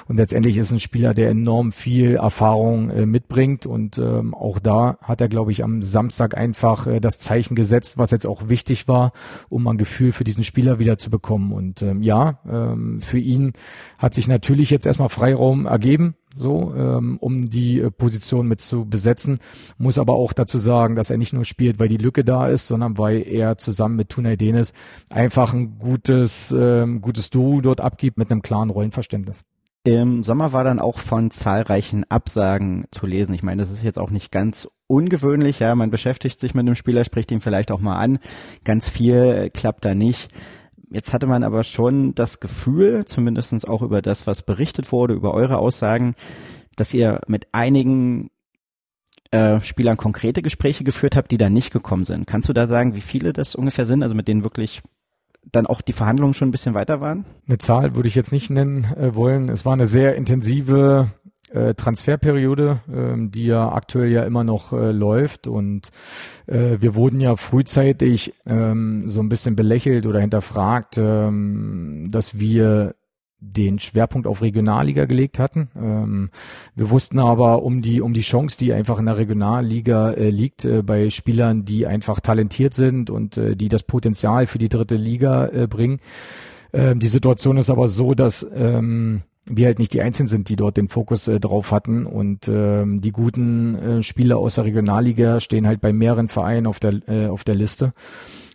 Und letztendlich ist ein Spieler, der enorm viel Erfahrung äh, mitbringt. Und ähm, auch da hat er, glaube ich, am Samstag einfach äh, das Zeichen gesetzt, was jetzt auch wichtig war, um ein Gefühl für diesen Spieler wieder zu bekommen. Und ähm, ja, ähm, für ihn hat sich natürlich jetzt erstmal Freiraum ergeben so, ähm, um die äh, Position mit zu besetzen. Muss aber auch dazu sagen, dass er nicht nur spielt, weil die Lücke da ist, sondern weil er zusammen mit Tunay Denis einfach ein gutes, ähm, gutes Duo dort abgibt mit einem klaren Rollenverständnis. Im Sommer war dann auch von zahlreichen Absagen zu lesen. Ich meine, das ist jetzt auch nicht ganz ungewöhnlich. Ja, man beschäftigt sich mit dem Spieler, spricht ihn vielleicht auch mal an. Ganz viel klappt da nicht. Jetzt hatte man aber schon das Gefühl, zumindestens auch über das, was berichtet wurde, über eure Aussagen, dass ihr mit einigen äh, Spielern konkrete Gespräche geführt habt, die da nicht gekommen sind. Kannst du da sagen, wie viele das ungefähr sind, also mit denen wirklich dann auch die Verhandlungen schon ein bisschen weiter waren? Eine Zahl würde ich jetzt nicht nennen äh, wollen. Es war eine sehr intensive Transferperiode, ähm, die ja aktuell ja immer noch äh, läuft und äh, wir wurden ja frühzeitig ähm, so ein bisschen belächelt oder hinterfragt, ähm, dass wir den Schwerpunkt auf Regionalliga gelegt hatten. Ähm, wir wussten aber um die um die Chance, die einfach in der Regionalliga äh, liegt, äh, bei Spielern, die einfach talentiert sind und äh, die das Potenzial für die dritte Liga äh, bringen. Ähm, die Situation ist aber so, dass ähm, wir halt nicht die Einzigen sind, die dort den Fokus äh, drauf hatten. Und ähm, die guten äh, Spieler aus der Regionalliga stehen halt bei mehreren Vereinen auf der, äh, auf der Liste.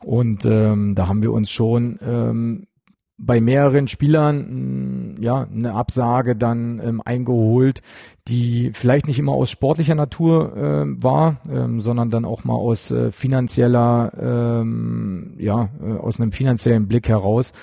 Und ähm, da haben wir uns schon ähm, bei mehreren Spielern mh, ja eine Absage dann ähm, eingeholt, die vielleicht nicht immer aus sportlicher Natur äh, war, ähm, sondern dann auch mal aus äh, finanzieller, ähm, ja, äh, aus einem finanziellen Blick heraus,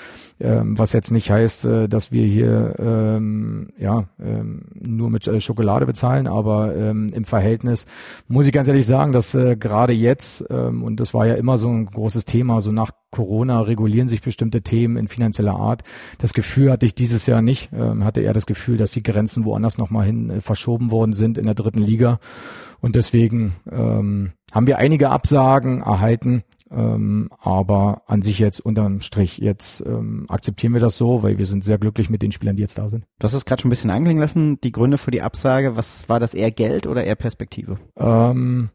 ähm, was jetzt nicht heißt, äh, dass wir hier ähm, ja ähm, nur mit äh, Schokolade bezahlen, aber ähm, im Verhältnis muss ich ganz ehrlich sagen, dass äh, gerade jetzt ähm, und das war ja immer so ein großes Thema, so nach Corona regulieren sich bestimmte Themen in finanzieller Art. Das Gefühl hatte ich dieses Jahr nicht, ähm, hatte eher das Gefühl, dass die Grenzen woanders nochmal hin äh, verschoben worden sind in der dritten Liga. Und deswegen ähm, haben wir einige Absagen erhalten, ähm, aber an sich jetzt unterm Strich, jetzt ähm, akzeptieren wir das so, weil wir sind sehr glücklich mit den Spielern, die jetzt da sind. Du hast es gerade schon ein bisschen anklingen lassen, die Gründe für die Absage, was war das eher Geld oder eher Perspektive? Ähm,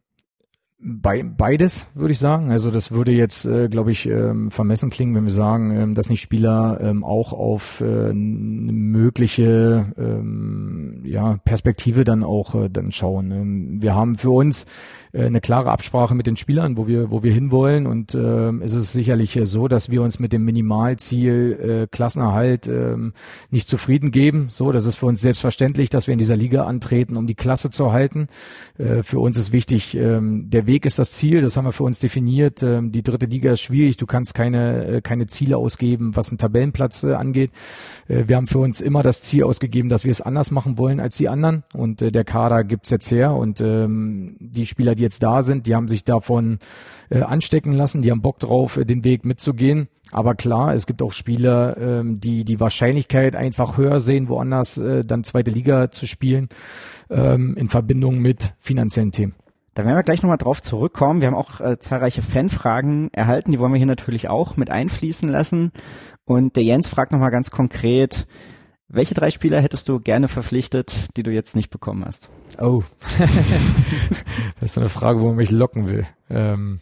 bei, beides würde ich sagen. Also das würde jetzt, äh, glaube ich, ähm, vermessen klingen, wenn wir sagen, ähm, dass nicht Spieler ähm, auch auf äh, mögliche ähm, ja, Perspektive dann auch äh, dann schauen. Ähm, wir haben für uns äh, eine klare Absprache mit den Spielern, wo wir, wo wir hinwollen. Und ähm, es ist sicherlich äh, so, dass wir uns mit dem Minimalziel äh, Klassenerhalt ähm, nicht zufrieden geben. So, das ist für uns selbstverständlich, dass wir in dieser Liga antreten, um die Klasse zu halten. Äh, für uns ist wichtig, ähm, der Weg ist das Ziel, das haben wir für uns definiert. Ähm, die dritte Liga ist schwierig, du kannst keine, äh, keine Ziele ausgeben, was einen Tabellenplatz äh, angeht. Äh, wir haben für uns immer das Ziel ausgegeben, dass wir es anders machen wollen als die anderen. Und äh, der Kader gibt's jetzt her und ähm, die Spieler, die jetzt da sind, die haben sich davon äh, anstecken lassen, die haben Bock drauf, äh, den Weg mitzugehen. Aber klar, es gibt auch Spieler, ähm, die die Wahrscheinlichkeit einfach höher sehen, woanders äh, dann zweite Liga zu spielen, ähm, in Verbindung mit finanziellen Themen. Da werden wir gleich nochmal drauf zurückkommen. Wir haben auch äh, zahlreiche Fanfragen erhalten, die wollen wir hier natürlich auch mit einfließen lassen. Und der Jens fragt nochmal ganz konkret, welche drei Spieler hättest du gerne verpflichtet, die du jetzt nicht bekommen hast? Oh, das ist eine Frage, wo man mich locken will. Ähm,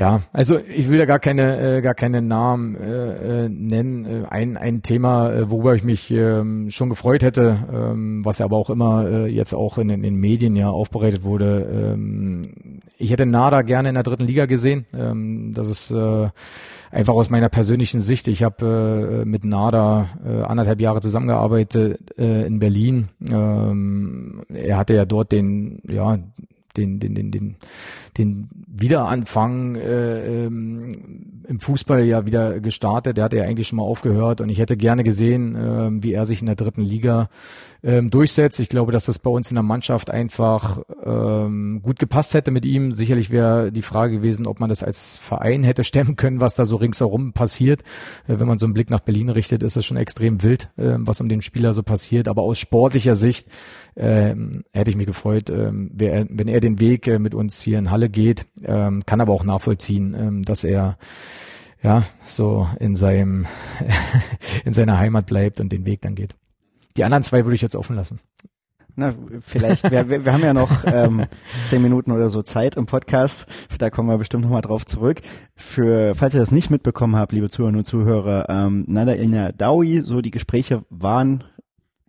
ja, also ich will da gar keine äh, gar keine Namen äh, äh, nennen. Äh, ein ein Thema, äh, worüber ich mich ähm, schon gefreut hätte, ähm, was ja aber auch immer äh, jetzt auch in, in den Medien ja aufbereitet wurde. Ähm, ich hätte Nada gerne in der dritten Liga gesehen. Ähm, das ist äh, einfach aus meiner persönlichen Sicht. Ich habe äh, mit Nada äh, anderthalb Jahre zusammengearbeitet äh, in Berlin. Ähm, er hatte ja dort den, ja, den, den, den, den, den Wiederanfang äh, ähm, im Fußball ja wieder gestartet. Der hatte ja eigentlich schon mal aufgehört und ich hätte gerne gesehen, äh, wie er sich in der dritten Liga ähm, durchsetzt. Ich glaube, dass das bei uns in der Mannschaft einfach ähm, gut gepasst hätte mit ihm. Sicherlich wäre die Frage gewesen, ob man das als Verein hätte stemmen können, was da so ringsherum passiert. Äh, wenn man so einen Blick nach Berlin richtet, ist es schon extrem wild, äh, was um den Spieler so passiert. Aber aus sportlicher Sicht äh, hätte ich mich gefreut, äh, wenn er den Weg äh, mit uns hier in Halle geht. Ähm, kann aber auch nachvollziehen, äh, dass er ja so in seinem in seiner Heimat bleibt und den Weg dann geht. Die anderen zwei würde ich jetzt offen lassen. Na, vielleicht, wir, wir, wir haben ja noch ähm, zehn Minuten oder so Zeit im Podcast, da kommen wir bestimmt nochmal drauf zurück. Für, falls ihr das nicht mitbekommen habt, liebe Zuhörer und Zuhörer, ähm, Nada Ilna Dawi, so die Gespräche waren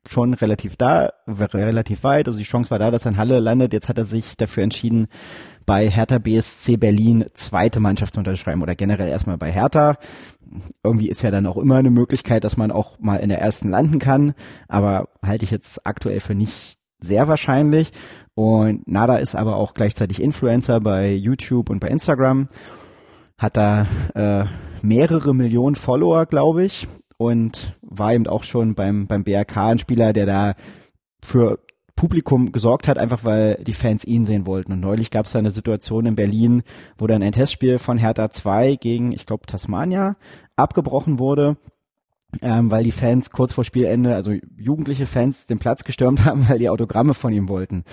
schon relativ da, relativ weit. Also die Chance war da, dass er in Halle landet. Jetzt hat er sich dafür entschieden, bei Hertha BSC Berlin zweite Mannschaft zu unterschreiben oder generell erstmal bei Hertha. Irgendwie ist ja dann auch immer eine Möglichkeit, dass man auch mal in der ersten landen kann, aber halte ich jetzt aktuell für nicht sehr wahrscheinlich. Und Nada ist aber auch gleichzeitig Influencer bei YouTube und bei Instagram, hat da äh, mehrere Millionen Follower, glaube ich, und war eben auch schon beim, beim BRK ein Spieler, der da für Publikum gesorgt hat, einfach weil die Fans ihn sehen wollten. Und neulich gab es da eine Situation in Berlin, wo dann ein Testspiel von Hertha 2 gegen, ich glaube, Tasmania abgebrochen wurde. Ähm, weil die Fans kurz vor Spielende, also jugendliche Fans, den Platz gestürmt haben, weil die Autogramme von ihm wollten.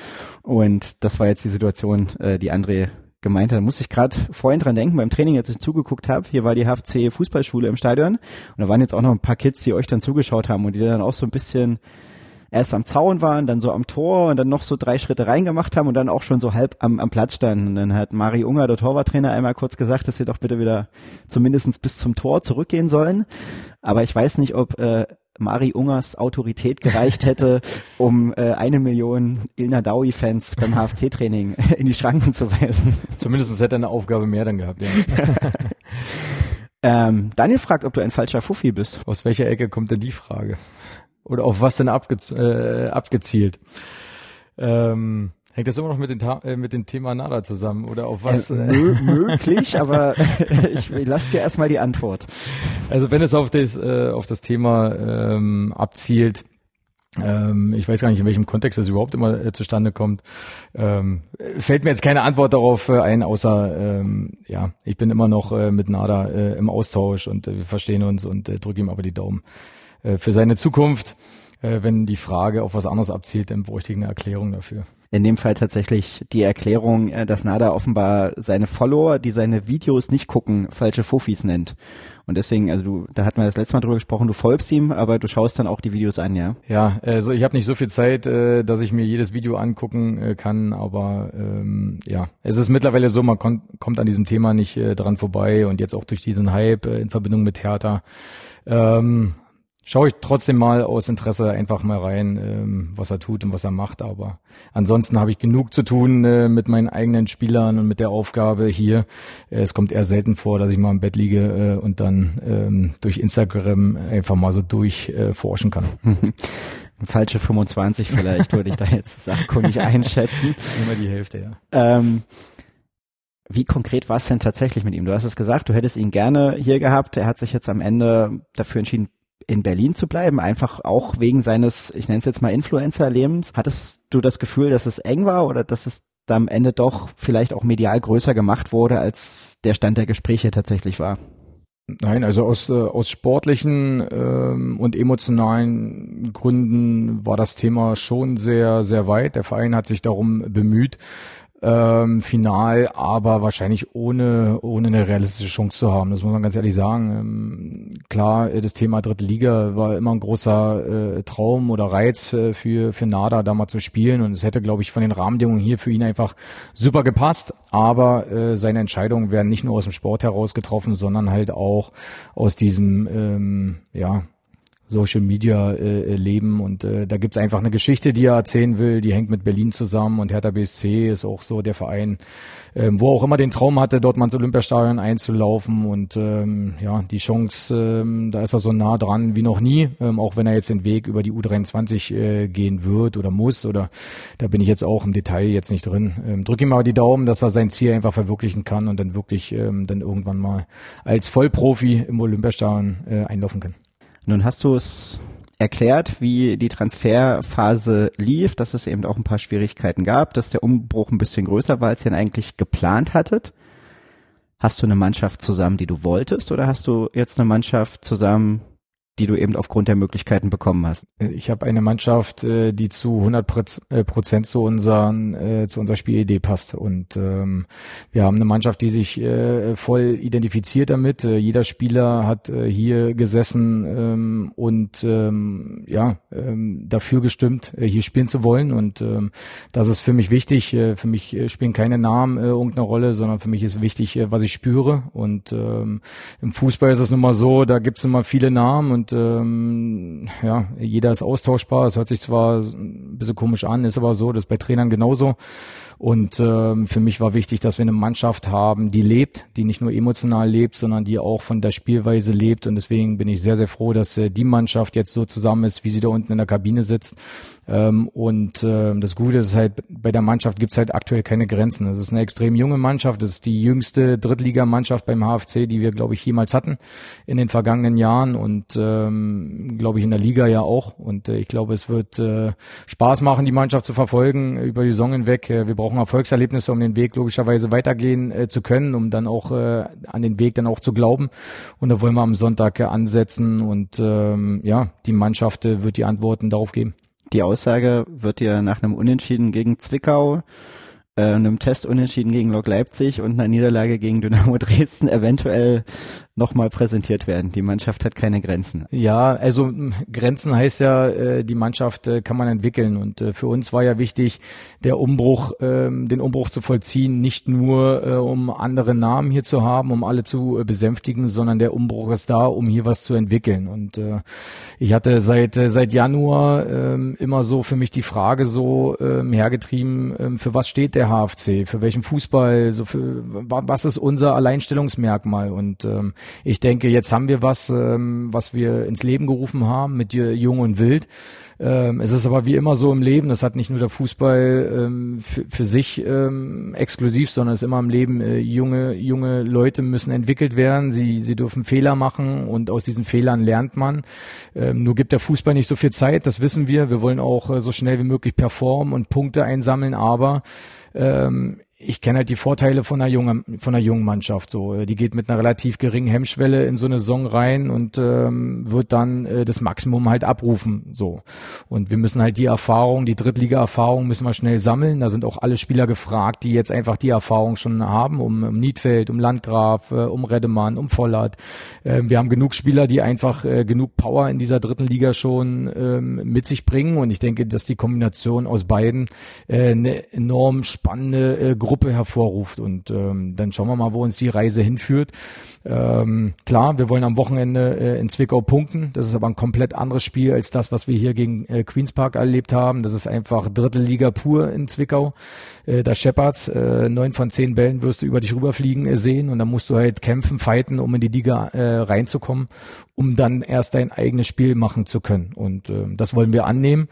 Und das war jetzt die Situation, äh, die André gemeint hat. Da musste ich gerade vorhin dran denken, beim Training, als ich zugeguckt habe, hier war die HFC Fußballschule im Stadion und da waren jetzt auch noch ein paar Kids, die euch dann zugeschaut haben und die dann auch so ein bisschen erst am Zaun waren, dann so am Tor und dann noch so drei Schritte reingemacht haben und dann auch schon so halb am, am Platz standen. Und dann hat Mari Unger, der Torwarttrainer, einmal kurz gesagt, dass sie doch bitte wieder zumindestens bis zum Tor zurückgehen sollen. Aber ich weiß nicht, ob äh, Mari Ungers Autorität gereicht hätte, um äh, eine Million Ilna Daui-Fans beim HFC-Training in die Schranken zu weisen. Zumindest hätte er eine Aufgabe mehr dann gehabt, ja. ähm, Daniel fragt, ob du ein falscher Fuffi bist. Aus welcher Ecke kommt denn die Frage? Oder auf was denn abge äh, abgezielt? Ähm, Hängt das immer noch mit, den äh, mit dem Thema Nada zusammen oder auf was? Äh, mö möglich, aber ich lasse dir erstmal die Antwort. Also wenn es auf das, äh, auf das Thema ähm, abzielt, ähm, ich weiß gar nicht, in welchem Kontext das überhaupt immer äh, zustande kommt. Ähm, fällt mir jetzt keine Antwort darauf äh, ein, außer ähm, ja, ich bin immer noch äh, mit Nada äh, im Austausch und äh, wir verstehen uns und äh, drücke ihm aber die Daumen äh, für seine Zukunft. Äh, wenn die Frage auf was anderes abzielt, dann bräuchte ich eine Erklärung dafür. In dem Fall tatsächlich die Erklärung, äh, dass Nada offenbar seine Follower, die seine Videos nicht gucken, falsche Fofis nennt. Und deswegen, also du, da hatten wir das letzte Mal drüber gesprochen, du folgst ihm, aber du schaust dann auch die Videos an, ja? Ja, also ich habe nicht so viel Zeit, äh, dass ich mir jedes Video angucken äh, kann, aber ähm, ja, es ist mittlerweile so, man kommt an diesem Thema nicht äh, dran vorbei und jetzt auch durch diesen Hype äh, in Verbindung mit Hertha. Ähm, schaue ich trotzdem mal aus Interesse einfach mal rein, ähm, was er tut und was er macht. Aber ansonsten habe ich genug zu tun äh, mit meinen eigenen Spielern und mit der Aufgabe hier. Äh, es kommt eher selten vor, dass ich mal im Bett liege äh, und dann ähm, durch Instagram einfach mal so durchforschen äh, kann. Falsche 25 vielleicht, würde ich da jetzt sachkundig einschätzen. Immer die Hälfte, ja. Ähm, wie konkret war es denn tatsächlich mit ihm? Du hast es gesagt, du hättest ihn gerne hier gehabt. Er hat sich jetzt am Ende dafür entschieden, in Berlin zu bleiben, einfach auch wegen seines, ich nenne es jetzt mal Influencer-Lebens. Hattest du das Gefühl, dass es eng war oder dass es da am Ende doch vielleicht auch medial größer gemacht wurde, als der Stand der Gespräche tatsächlich war? Nein, also aus, äh, aus sportlichen ähm, und emotionalen Gründen war das Thema schon sehr, sehr weit. Der Verein hat sich darum bemüht, ähm, final, aber wahrscheinlich ohne ohne eine realistische Chance zu haben. Das muss man ganz ehrlich sagen. Ähm, klar, das Thema dritte Liga war immer ein großer äh, Traum oder Reiz äh, für für Nada da mal zu spielen und es hätte, glaube ich, von den Rahmenbedingungen hier für ihn einfach super gepasst. Aber äh, seine Entscheidungen werden nicht nur aus dem Sport heraus getroffen, sondern halt auch aus diesem ähm, ja Social Media äh, leben. Und äh, da gibt's einfach eine Geschichte, die er erzählen will, die hängt mit Berlin zusammen. Und Hertha BSC ist auch so der Verein, ähm, wo er auch immer den Traum hatte, dort mal ins Olympiastadion einzulaufen. Und ähm, ja, die Chance, ähm, da ist er so nah dran wie noch nie, ähm, auch wenn er jetzt den Weg über die U23 äh, gehen wird oder muss oder da bin ich jetzt auch im Detail jetzt nicht drin. Ähm, drück ihm aber die Daumen, dass er sein Ziel einfach verwirklichen kann und dann wirklich ähm, dann irgendwann mal als Vollprofi im Olympiastadion äh, einlaufen kann. Nun hast du es erklärt, wie die Transferphase lief, dass es eben auch ein paar Schwierigkeiten gab, dass der Umbruch ein bisschen größer war, als ihr ihn eigentlich geplant hattet. Hast du eine Mannschaft zusammen, die du wolltest, oder hast du jetzt eine Mannschaft zusammen, die du eben aufgrund der Möglichkeiten bekommen hast? Ich habe eine Mannschaft, äh, die zu 100 äh, Prozent zu, unseren, äh, zu unserer Spielidee passt. Und ähm, wir haben eine Mannschaft, die sich äh, voll identifiziert damit. Jeder Spieler hat äh, hier gesessen ähm, und ähm, ja ähm, dafür gestimmt, hier spielen zu wollen. Und ähm, das ist für mich wichtig. Für mich spielen keine Namen äh, irgendeine Rolle, sondern für mich ist wichtig, was ich spüre. Und ähm, im Fußball ist es nun mal so, da gibt es immer viele Namen und und ähm, ja, jeder ist austauschbar. Es hört sich zwar ein bisschen komisch an, ist aber so, das ist bei Trainern genauso. Und ähm, für mich war wichtig, dass wir eine Mannschaft haben, die lebt, die nicht nur emotional lebt, sondern die auch von der Spielweise lebt. Und deswegen bin ich sehr, sehr froh, dass äh, die Mannschaft jetzt so zusammen ist, wie sie da unten in der Kabine sitzt. Ähm, und äh, das Gute ist halt, bei der Mannschaft gibt's halt aktuell keine Grenzen. Es ist eine extrem junge Mannschaft. Das ist die jüngste Drittligamannschaft beim HFC, die wir, glaube ich, jemals hatten in den vergangenen Jahren und ähm, glaube ich in der Liga ja auch. Und äh, ich glaube, es wird äh, Spaß machen, die Mannschaft zu verfolgen über die Saison hinweg. Äh, wir brauchen brauchen Erfolgserlebnisse, um den Weg logischerweise weitergehen äh, zu können, um dann auch äh, an den Weg dann auch zu glauben. Und da wollen wir am Sonntag äh, ansetzen und ähm, ja, die Mannschaft äh, wird die Antworten darauf geben. Die Aussage wird dir nach einem Unentschieden gegen Zwickau äh, einem Test unentschieden gegen Lok Leipzig und einer Niederlage gegen Dynamo Dresden eventuell nochmal präsentiert werden. Die Mannschaft hat keine Grenzen. Ja, also Grenzen heißt ja, äh, die Mannschaft äh, kann man entwickeln und äh, für uns war ja wichtig, der Umbruch, ähm, den Umbruch zu vollziehen, nicht nur um andere Namen hier zu haben, um alle zu besänftigen, sondern der Umbruch ist da, um hier was zu entwickeln. Und ich hatte seit seit Januar äh, immer so für mich die Frage so äh, hergetrieben, für was steht der HFC, für welchen Fußball, so für was ist unser Alleinstellungsmerkmal und ähm, ich denke, jetzt haben wir was, ähm, was wir ins Leben gerufen haben mit Jung und Wild. Ähm, es ist aber wie immer so im Leben, das hat nicht nur der Fußball ähm, für, sich ähm, exklusiv, sondern es ist immer im Leben, äh, junge, junge Leute müssen entwickelt werden, sie, sie dürfen Fehler machen und aus diesen Fehlern lernt man. Ähm, nur gibt der Fußball nicht so viel Zeit, das wissen wir. Wir wollen auch äh, so schnell wie möglich performen und Punkte einsammeln, aber ähm, ich kenne halt die Vorteile von einer jungen, von einer jungen Mannschaft. So, äh, die geht mit einer relativ geringen Hemmschwelle in so eine Saison rein und ähm, wird dann äh, das Maximum halt abrufen. So und wir müssen halt die Erfahrung, die Drittliga-Erfahrung müssen wir schnell sammeln. Da sind auch alle Spieler gefragt, die jetzt einfach die Erfahrung schon haben, um, um Niedfeld, um Landgraf, äh, um Redemann, um Vollert. Äh, wir haben genug Spieler, die einfach äh, genug Power in dieser dritten Liga schon ähm, mit sich bringen und ich denke, dass die Kombination aus beiden äh, eine enorm spannende äh, Gruppe hervorruft. Und ähm, dann schauen wir mal, wo uns die Reise hinführt. Ähm, klar, wir wollen am Wochenende äh, in Zwickau punkten. Das ist aber ein komplett anderes Spiel als das, was wir hier gegen äh, Queens Park erlebt haben. Das ist einfach Drittelliga pur in Zwickau. Äh, da scheppert's. Äh, neun von zehn Bällen wirst du über dich rüberfliegen äh, sehen und dann musst du halt kämpfen, fighten, um in die Liga äh, reinzukommen, um dann erst dein eigenes Spiel machen zu können. Und äh, das wollen wir annehmen.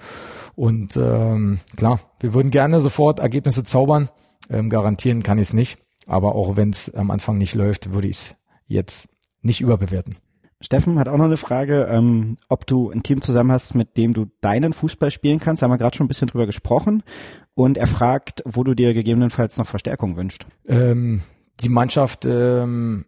Und ähm, klar, wir würden gerne sofort Ergebnisse zaubern. Ähm, garantieren kann ich es nicht. Aber auch wenn es am Anfang nicht läuft, würde ich es jetzt nicht überbewerten. Steffen hat auch noch eine Frage, ähm, ob du ein Team zusammen hast, mit dem du deinen Fußball spielen kannst. Da haben wir gerade schon ein bisschen drüber gesprochen. Und er fragt, wo du dir gegebenenfalls noch Verstärkung wünscht. Ähm, die Mannschaft ähm,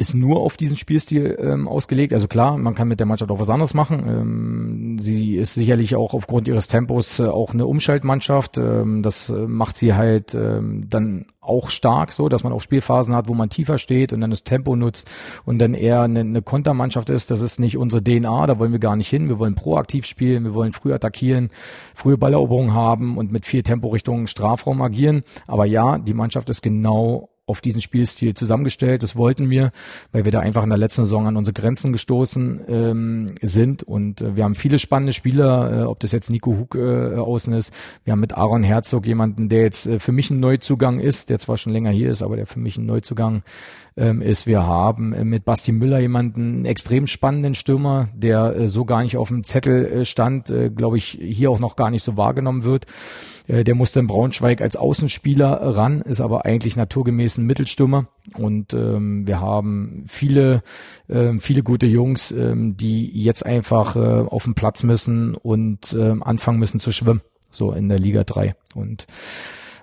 ist nur auf diesen Spielstil ähm, ausgelegt. Also klar, man kann mit der Mannschaft auch was anderes machen. Ähm, sie ist sicherlich auch aufgrund ihres Tempos äh, auch eine Umschaltmannschaft. Ähm, das äh, macht sie halt ähm, dann auch stark, so dass man auch Spielphasen hat, wo man tiefer steht und dann das Tempo nutzt und dann eher eine, eine Kontermannschaft ist. Das ist nicht unsere DNA, da wollen wir gar nicht hin. Wir wollen proaktiv spielen, wir wollen früh attackieren, frühe Balleroberung haben und mit viel Tempo Richtung Strafraum agieren. Aber ja, die Mannschaft ist genau auf diesen Spielstil zusammengestellt. Das wollten wir, weil wir da einfach in der letzten Saison an unsere Grenzen gestoßen ähm, sind. Und äh, wir haben viele spannende Spieler, äh, ob das jetzt Nico Hug äh, außen ist. Wir haben mit Aaron Herzog jemanden, der jetzt äh, für mich ein Neuzugang ist, der zwar schon länger hier ist, aber der für mich ein Neuzugang ähm, ist. Wir haben äh, mit Basti Müller jemanden, einen extrem spannenden Stürmer, der äh, so gar nicht auf dem Zettel äh, stand, äh, glaube ich, hier auch noch gar nicht so wahrgenommen wird. Äh, der musste in Braunschweig als Außenspieler ran, ist aber eigentlich naturgemäß ein Mittelstürmer. Und ähm, wir haben viele, ähm, viele gute Jungs, ähm, die jetzt einfach äh, auf den Platz müssen und ähm, anfangen müssen zu schwimmen, so in der Liga 3. Und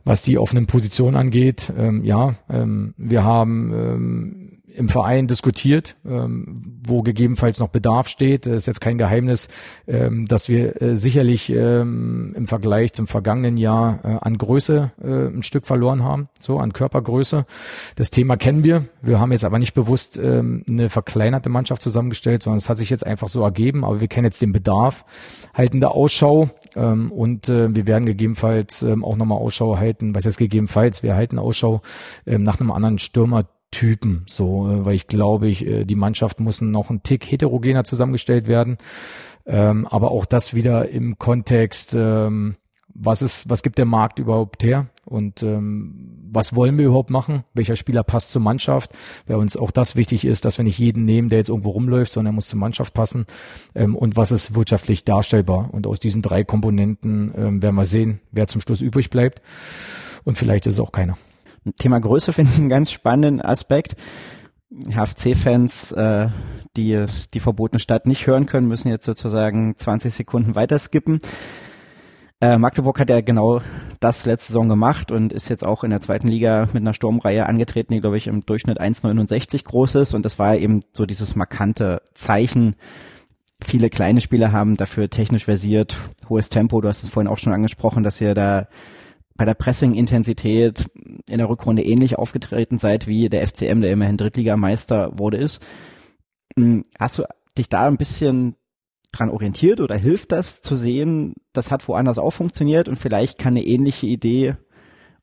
was die offenen Positionen angeht, ähm, ja, ähm, wir haben ähm, im Verein diskutiert, ähm, wo gegebenenfalls noch Bedarf steht. Das ist jetzt kein Geheimnis, ähm, dass wir äh, sicherlich ähm, im Vergleich zum vergangenen Jahr äh, an Größe äh, ein Stück verloren haben, so an Körpergröße. Das Thema kennen wir. Wir haben jetzt aber nicht bewusst ähm, eine verkleinerte Mannschaft zusammengestellt, sondern es hat sich jetzt einfach so ergeben. Aber wir kennen jetzt den Bedarf, halten da Ausschau ähm, und äh, wir werden gegebenenfalls ähm, auch nochmal Ausschau halten. Was heißt gegebenenfalls? Wir halten Ausschau ähm, nach einem anderen Stürmer Typen, so, äh, weil ich glaube, ich, äh, die Mannschaft muss noch ein Tick heterogener zusammengestellt werden. Ähm, aber auch das wieder im Kontext, ähm, was ist, was gibt der Markt überhaupt her? Und ähm, was wollen wir überhaupt machen? Welcher Spieler passt zur Mannschaft? Weil uns auch das wichtig ist, dass wir nicht jeden nehmen, der jetzt irgendwo rumläuft, sondern er muss zur Mannschaft passen. Ähm, und was ist wirtschaftlich darstellbar? Und aus diesen drei Komponenten ähm, werden wir sehen, wer zum Schluss übrig bleibt. Und vielleicht ist es auch keiner. Thema Größe finde ich einen ganz spannenden Aspekt. HFC-Fans, äh, die die verbotene Stadt nicht hören können, müssen jetzt sozusagen 20 Sekunden weiter skippen. Äh, Magdeburg hat ja genau das letzte Saison gemacht und ist jetzt auch in der zweiten Liga mit einer Sturmreihe angetreten, die, glaube ich, im Durchschnitt 1,69 groß ist. Und das war eben so dieses markante Zeichen. Viele kleine Spieler haben dafür technisch versiert, hohes Tempo. Du hast es vorhin auch schon angesprochen, dass ihr da bei der Pressing-Intensität in der Rückrunde ähnlich aufgetreten seid wie der FCM, der immerhin Drittligameister wurde ist. Hm, hast du dich da ein bisschen dran orientiert oder hilft das zu sehen, das hat woanders auch funktioniert und vielleicht kann eine ähnliche Idee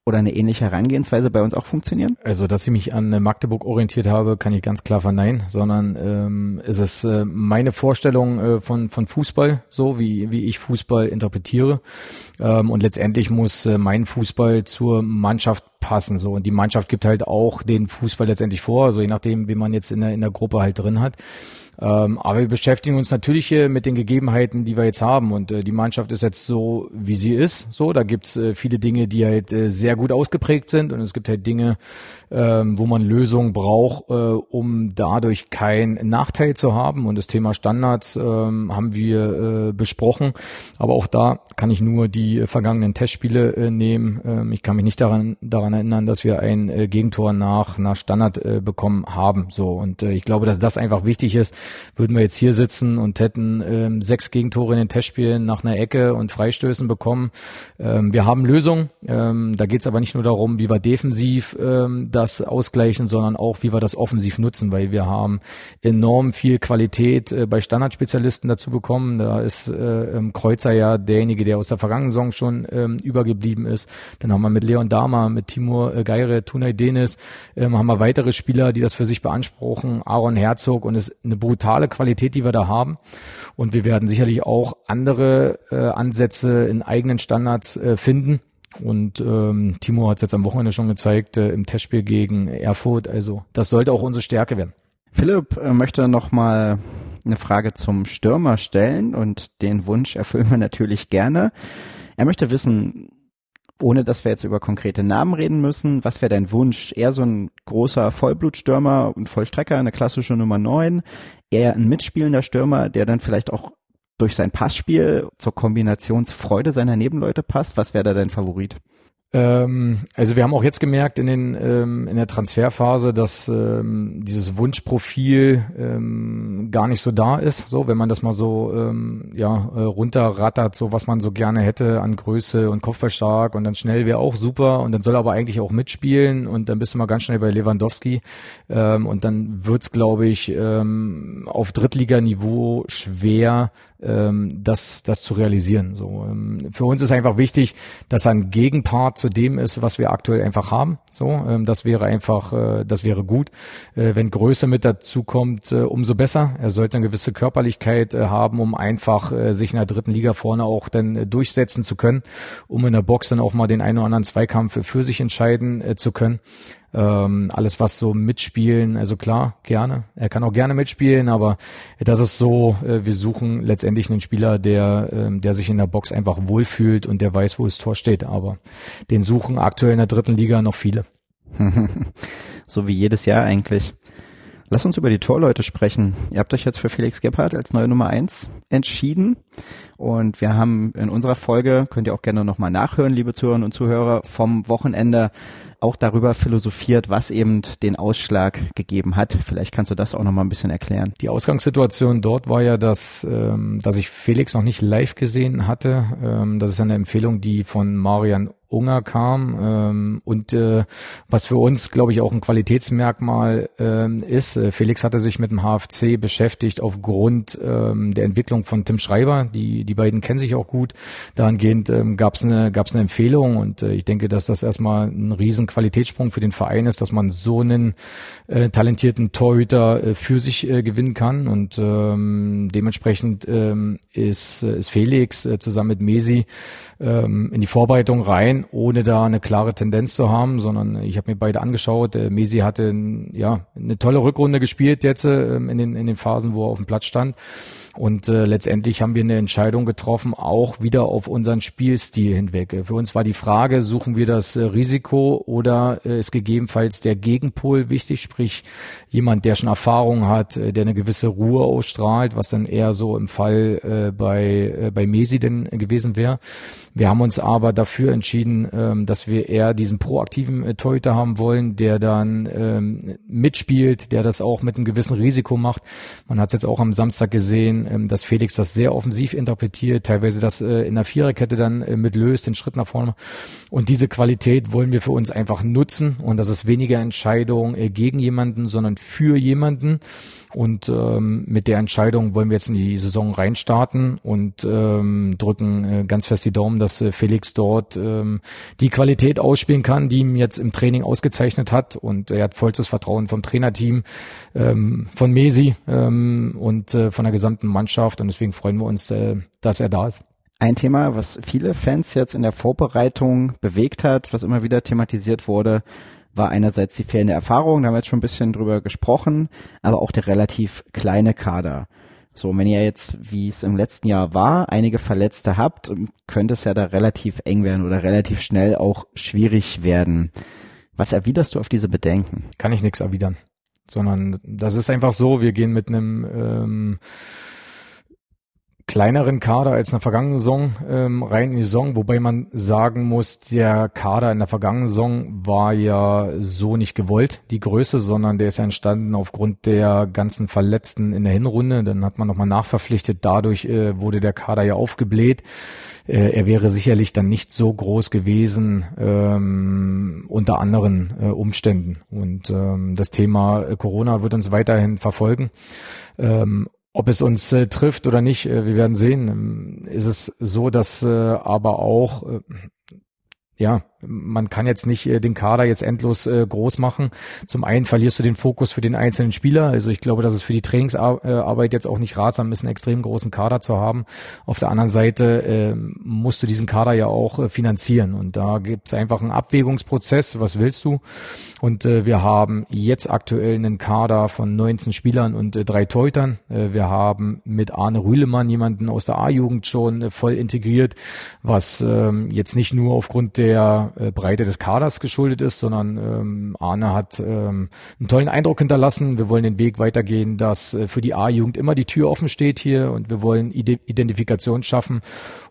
oder eine ähnliche Herangehensweise bei uns auch funktionieren? Also, dass ich mich an Magdeburg orientiert habe, kann ich ganz klar verneinen, sondern ähm, es ist äh, meine Vorstellung äh, von, von Fußball, so wie, wie ich Fußball interpretiere. Ähm, und letztendlich muss äh, mein Fußball zur Mannschaft passen. So. Und die Mannschaft gibt halt auch den Fußball letztendlich vor, so je nachdem, wie man jetzt in der, in der Gruppe halt drin hat. Ähm, aber wir beschäftigen uns natürlich äh, mit den Gegebenheiten, die wir jetzt haben. Und äh, die Mannschaft ist jetzt so, wie sie ist. So, da gibt's äh, viele Dinge, die halt äh, sehr gut ausgeprägt sind. Und es gibt halt Dinge, ähm, wo man Lösungen braucht, äh, um dadurch keinen Nachteil zu haben. Und das Thema Standards ähm, haben wir äh, besprochen. Aber auch da kann ich nur die vergangenen Testspiele äh, nehmen. Ähm, ich kann mich nicht daran, daran erinnern, dass wir ein äh, Gegentor nach, nach Standard äh, bekommen haben. So. Und äh, ich glaube, dass das einfach wichtig ist. Würden wir jetzt hier sitzen und hätten ähm, sechs Gegentore in den Testspielen nach einer Ecke und Freistößen bekommen. Ähm, wir haben Lösungen. Ähm, da geht es aber nicht nur darum, wie wir defensiv ähm, das ausgleichen, sondern auch, wie wir das offensiv nutzen, weil wir haben enorm viel Qualität äh, bei Standardspezialisten dazu bekommen. Da ist äh, Kreuzer ja derjenige, der aus der vergangenen Saison schon ähm, übergeblieben ist. Dann haben wir mit Leon Dama, mit Timur äh, Geire, Tunay Denis, ähm, haben wir weitere Spieler, die das für sich beanspruchen. Aaron Herzog und es eine brutale Qualität, die wir da haben. Und wir werden sicherlich auch andere äh, Ansätze in eigenen Standards äh, finden. Und ähm, Timo hat es jetzt am Wochenende schon gezeigt äh, im Testspiel gegen Erfurt. Also das sollte auch unsere Stärke werden. Philipp äh, möchte noch mal eine Frage zum Stürmer stellen und den Wunsch erfüllen wir natürlich gerne. Er möchte wissen, ohne dass wir jetzt über konkrete Namen reden müssen, was wäre dein Wunsch? Eher so ein großer Vollblutstürmer und Vollstrecker, eine klassische Nummer 9, eher ein mitspielender Stürmer, der dann vielleicht auch durch sein Passspiel zur Kombinationsfreude seiner Nebenleute passt? Was wäre da dein Favorit? Ähm, also wir haben auch jetzt gemerkt in, den, ähm, in der Transferphase, dass ähm, dieses Wunschprofil ähm, gar nicht so da ist. So, wenn man das mal so ähm, ja äh, runterrattert, so was man so gerne hätte an Größe und Kopfballstark und dann schnell wäre auch super und dann soll er aber eigentlich auch mitspielen und dann bist du mal ganz schnell bei Lewandowski ähm, und dann wird's glaube ich ähm, auf Drittliganiveau schwer ähm, das, das zu realisieren. So, ähm, für uns ist einfach wichtig, dass ein Gegenpart zu dem ist, was wir aktuell einfach haben. So, ähm, das wäre einfach, äh, das wäre gut. Äh, wenn Größe mit dazu kommt, äh, umso besser. Er sollte eine gewisse Körperlichkeit äh, haben, um einfach äh, sich in der dritten Liga vorne auch dann äh, durchsetzen zu können, um in der Box dann auch mal den einen oder anderen Zweikampf für sich entscheiden äh, zu können. Ähm, alles was so mitspielen, also klar, gerne. Er kann auch gerne mitspielen, aber das ist so, äh, wir suchen letztendlich einen Spieler, der, äh, der sich in der Box einfach wohlfühlt und der weiß, wo das Tor steht. Aber den suchen aktuell in der dritten Liga noch viele. so wie jedes Jahr eigentlich. Lass uns über die Torleute sprechen. Ihr habt euch jetzt für Felix Gebhardt als neue Nummer eins entschieden. Und wir haben in unserer Folge, könnt ihr auch gerne nochmal nachhören, liebe Zuhörerinnen und Zuhörer, vom Wochenende auch darüber philosophiert, was eben den Ausschlag gegeben hat. Vielleicht kannst du das auch nochmal ein bisschen erklären. Die Ausgangssituation dort war ja, dass, ähm, dass ich Felix noch nicht live gesehen hatte. Ähm, das ist eine Empfehlung, die von Marian Unger kam ähm, und äh, was für uns, glaube ich, auch ein Qualitätsmerkmal ähm, ist. Äh, Felix hatte sich mit dem HFC beschäftigt aufgrund ähm, der Entwicklung von Tim Schreiber. Die die beiden kennen sich auch gut. Dahingehend ähm, gab es eine gab's eine Empfehlung und äh, ich denke, dass das erstmal ein riesen Qualitätssprung für den Verein ist, dass man so einen äh, talentierten Torhüter äh, für sich äh, gewinnen kann und ähm, dementsprechend ähm, ist, äh, ist Felix äh, zusammen mit Mesi ähm, in die Vorbereitung rein, ohne da eine klare Tendenz zu haben, sondern ich habe mir beide angeschaut. Äh, Mesi hatte ja eine tolle Rückrunde gespielt jetzt äh, in, den, in den Phasen, wo er auf dem Platz stand. Und äh, letztendlich haben wir eine Entscheidung getroffen, auch wieder auf unseren Spielstil hinweg. Für uns war die Frage, suchen wir das äh, Risiko oder äh, ist gegebenenfalls der Gegenpol wichtig, sprich jemand, der schon Erfahrung hat, äh, der eine gewisse Ruhe ausstrahlt, was dann eher so im Fall äh, bei, äh, bei Mesi denn gewesen wäre. Wir haben uns aber dafür entschieden, ähm, dass wir eher diesen proaktiven äh, Torhüter haben wollen, der dann ähm, mitspielt, der das auch mit einem gewissen Risiko macht. Man hat es jetzt auch am Samstag gesehen, ähm, dass Felix das sehr offensiv interpretiert, teilweise das äh, in der Viererkette dann äh, mitlöst, den Schritt nach vorne. Und diese Qualität wollen wir für uns einfach nutzen und das ist weniger Entscheidung äh, gegen jemanden, sondern für jemanden. Und ähm, mit der Entscheidung wollen wir jetzt in die Saison reinstarten und ähm, drücken äh, ganz fest die Daumen, dass äh, Felix dort ähm, die Qualität ausspielen kann, die ihm jetzt im Training ausgezeichnet hat. Und er hat vollstes Vertrauen vom Trainerteam, ähm, von Mesi ähm, und äh, von der gesamten Mannschaft. Und deswegen freuen wir uns, äh, dass er da ist. Ein Thema, was viele Fans jetzt in der Vorbereitung bewegt hat, was immer wieder thematisiert wurde, war einerseits die fehlende Erfahrung, da haben wir jetzt schon ein bisschen drüber gesprochen, aber auch der relativ kleine Kader. So, wenn ihr jetzt, wie es im letzten Jahr war, einige Verletzte habt, könnte es ja da relativ eng werden oder relativ schnell auch schwierig werden. Was erwiderst du auf diese Bedenken? Kann ich nichts erwidern, sondern das ist einfach so, wir gehen mit einem ähm, kleineren Kader als in der vergangenen Saison ähm, rein in die Saison, wobei man sagen muss, der Kader in der vergangenen Saison war ja so nicht gewollt, die Größe, sondern der ist ja entstanden aufgrund der ganzen Verletzten in der Hinrunde. Dann hat man nochmal nachverpflichtet, dadurch äh, wurde der Kader ja aufgebläht. Äh, er wäre sicherlich dann nicht so groß gewesen ähm, unter anderen äh, Umständen. Und ähm, das Thema Corona wird uns weiterhin verfolgen. Ähm, ob es uns äh, trifft oder nicht, äh, wir werden sehen. Ähm, ist es so, dass äh, aber auch äh, ja, man kann jetzt nicht äh, den Kader jetzt endlos äh, groß machen. Zum einen verlierst du den Fokus für den einzelnen Spieler. Also ich glaube, dass es für die Trainingsarbeit jetzt auch nicht ratsam ist, einen extrem großen Kader zu haben. Auf der anderen Seite äh, musst du diesen Kader ja auch äh, finanzieren. Und da gibt es einfach einen Abwägungsprozess. Was willst du? Und äh, wir haben jetzt aktuell einen Kader von 19 Spielern und äh, drei Teutern. Äh, wir haben mit Arne Rühlemann jemanden aus der A-Jugend schon äh, voll integriert, was ähm, jetzt nicht nur aufgrund der äh, Breite des Kaders geschuldet ist, sondern ähm, Arne hat ähm, einen tollen Eindruck hinterlassen. Wir wollen den Weg weitergehen, dass äh, für die A-Jugend immer die Tür offen steht hier und wir wollen Ide Identifikation schaffen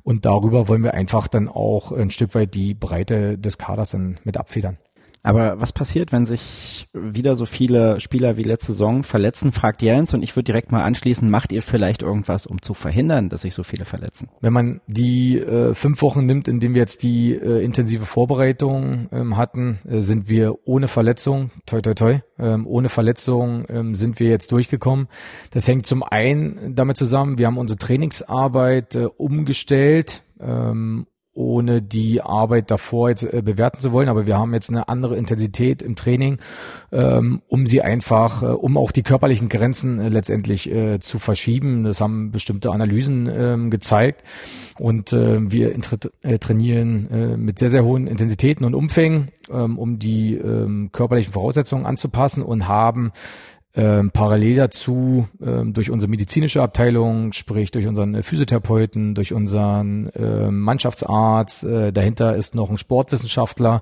und darüber wollen wir einfach dann auch ein Stück weit die Breite des Kaders dann mit abfedern. Aber was passiert, wenn sich wieder so viele Spieler wie letzte Saison verletzen, fragt Jens und ich würde direkt mal anschließen, macht ihr vielleicht irgendwas, um zu verhindern, dass sich so viele verletzen? Wenn man die äh, fünf Wochen nimmt, in denen wir jetzt die äh, intensive Vorbereitung ähm, hatten, äh, sind wir ohne Verletzung, toi toi toi, ähm, ohne Verletzung ähm, sind wir jetzt durchgekommen. Das hängt zum einen damit zusammen, wir haben unsere Trainingsarbeit äh, umgestellt, ähm, ohne die Arbeit davor jetzt äh, bewerten zu wollen, aber wir haben jetzt eine andere Intensität im Training, ähm, um sie einfach, äh, um auch die körperlichen Grenzen äh, letztendlich äh, zu verschieben. Das haben bestimmte Analysen ähm, gezeigt und äh, wir äh, trainieren mit sehr, sehr hohen Intensitäten und Umfängen, ähm, um die ähm, körperlichen Voraussetzungen anzupassen und haben ähm, parallel dazu ähm, durch unsere medizinische Abteilung, sprich durch unseren Physiotherapeuten, durch unseren äh, Mannschaftsarzt, äh, dahinter ist noch ein Sportwissenschaftler,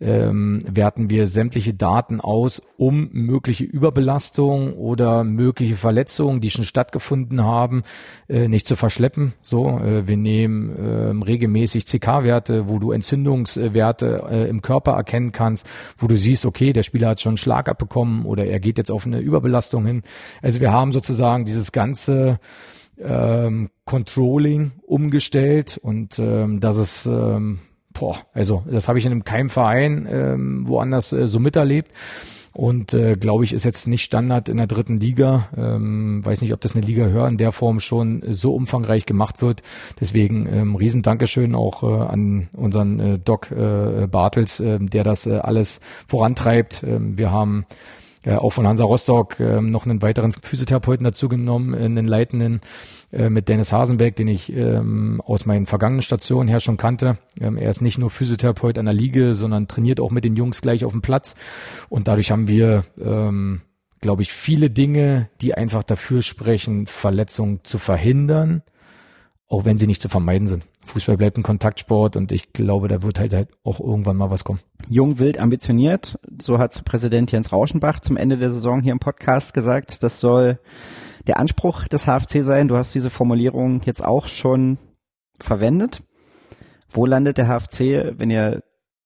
ähm, werten wir sämtliche Daten aus, um mögliche Überbelastung oder mögliche Verletzungen, die schon stattgefunden haben, äh, nicht zu verschleppen. So, äh, wir nehmen äh, regelmäßig CK-Werte, wo du Entzündungswerte äh, im Körper erkennen kannst, wo du siehst, okay, der Spieler hat schon einen Schlag abbekommen oder er geht jetzt auf eine Überbelastung hin. Also wir haben sozusagen dieses ganze ähm, Controlling umgestellt und ähm, das ist ähm, boah, also das habe ich in einem keinem Verein ähm, woanders äh, so miterlebt. Und äh, glaube ich, ist jetzt nicht Standard in der dritten Liga. Ähm, weiß nicht, ob das eine Liga höher in der Form schon so umfangreich gemacht wird. Deswegen ähm, riesen Dankeschön auch äh, an unseren äh, Doc äh, Bartels, äh, der das äh, alles vorantreibt. Ähm, wir haben äh, auch von Hansa Rostock äh, noch einen weiteren Physiotherapeuten dazu genommen, äh, einen leitenden äh, mit Dennis Hasenberg, den ich ähm, aus meinen vergangenen Stationen her schon kannte. Ähm, er ist nicht nur Physiotherapeut an der Liga, sondern trainiert auch mit den Jungs gleich auf dem Platz. Und dadurch haben wir, ähm, glaube ich, viele Dinge, die einfach dafür sprechen, Verletzungen zu verhindern, auch wenn sie nicht zu vermeiden sind. Fußball bleibt ein Kontaktsport und ich glaube, da wird halt, halt auch irgendwann mal was kommen. Jung, wild, ambitioniert, so hat Präsident Jens Rauschenbach zum Ende der Saison hier im Podcast gesagt. Das soll der Anspruch des HFC sein. Du hast diese Formulierung jetzt auch schon verwendet. Wo landet der HFC, wenn ihr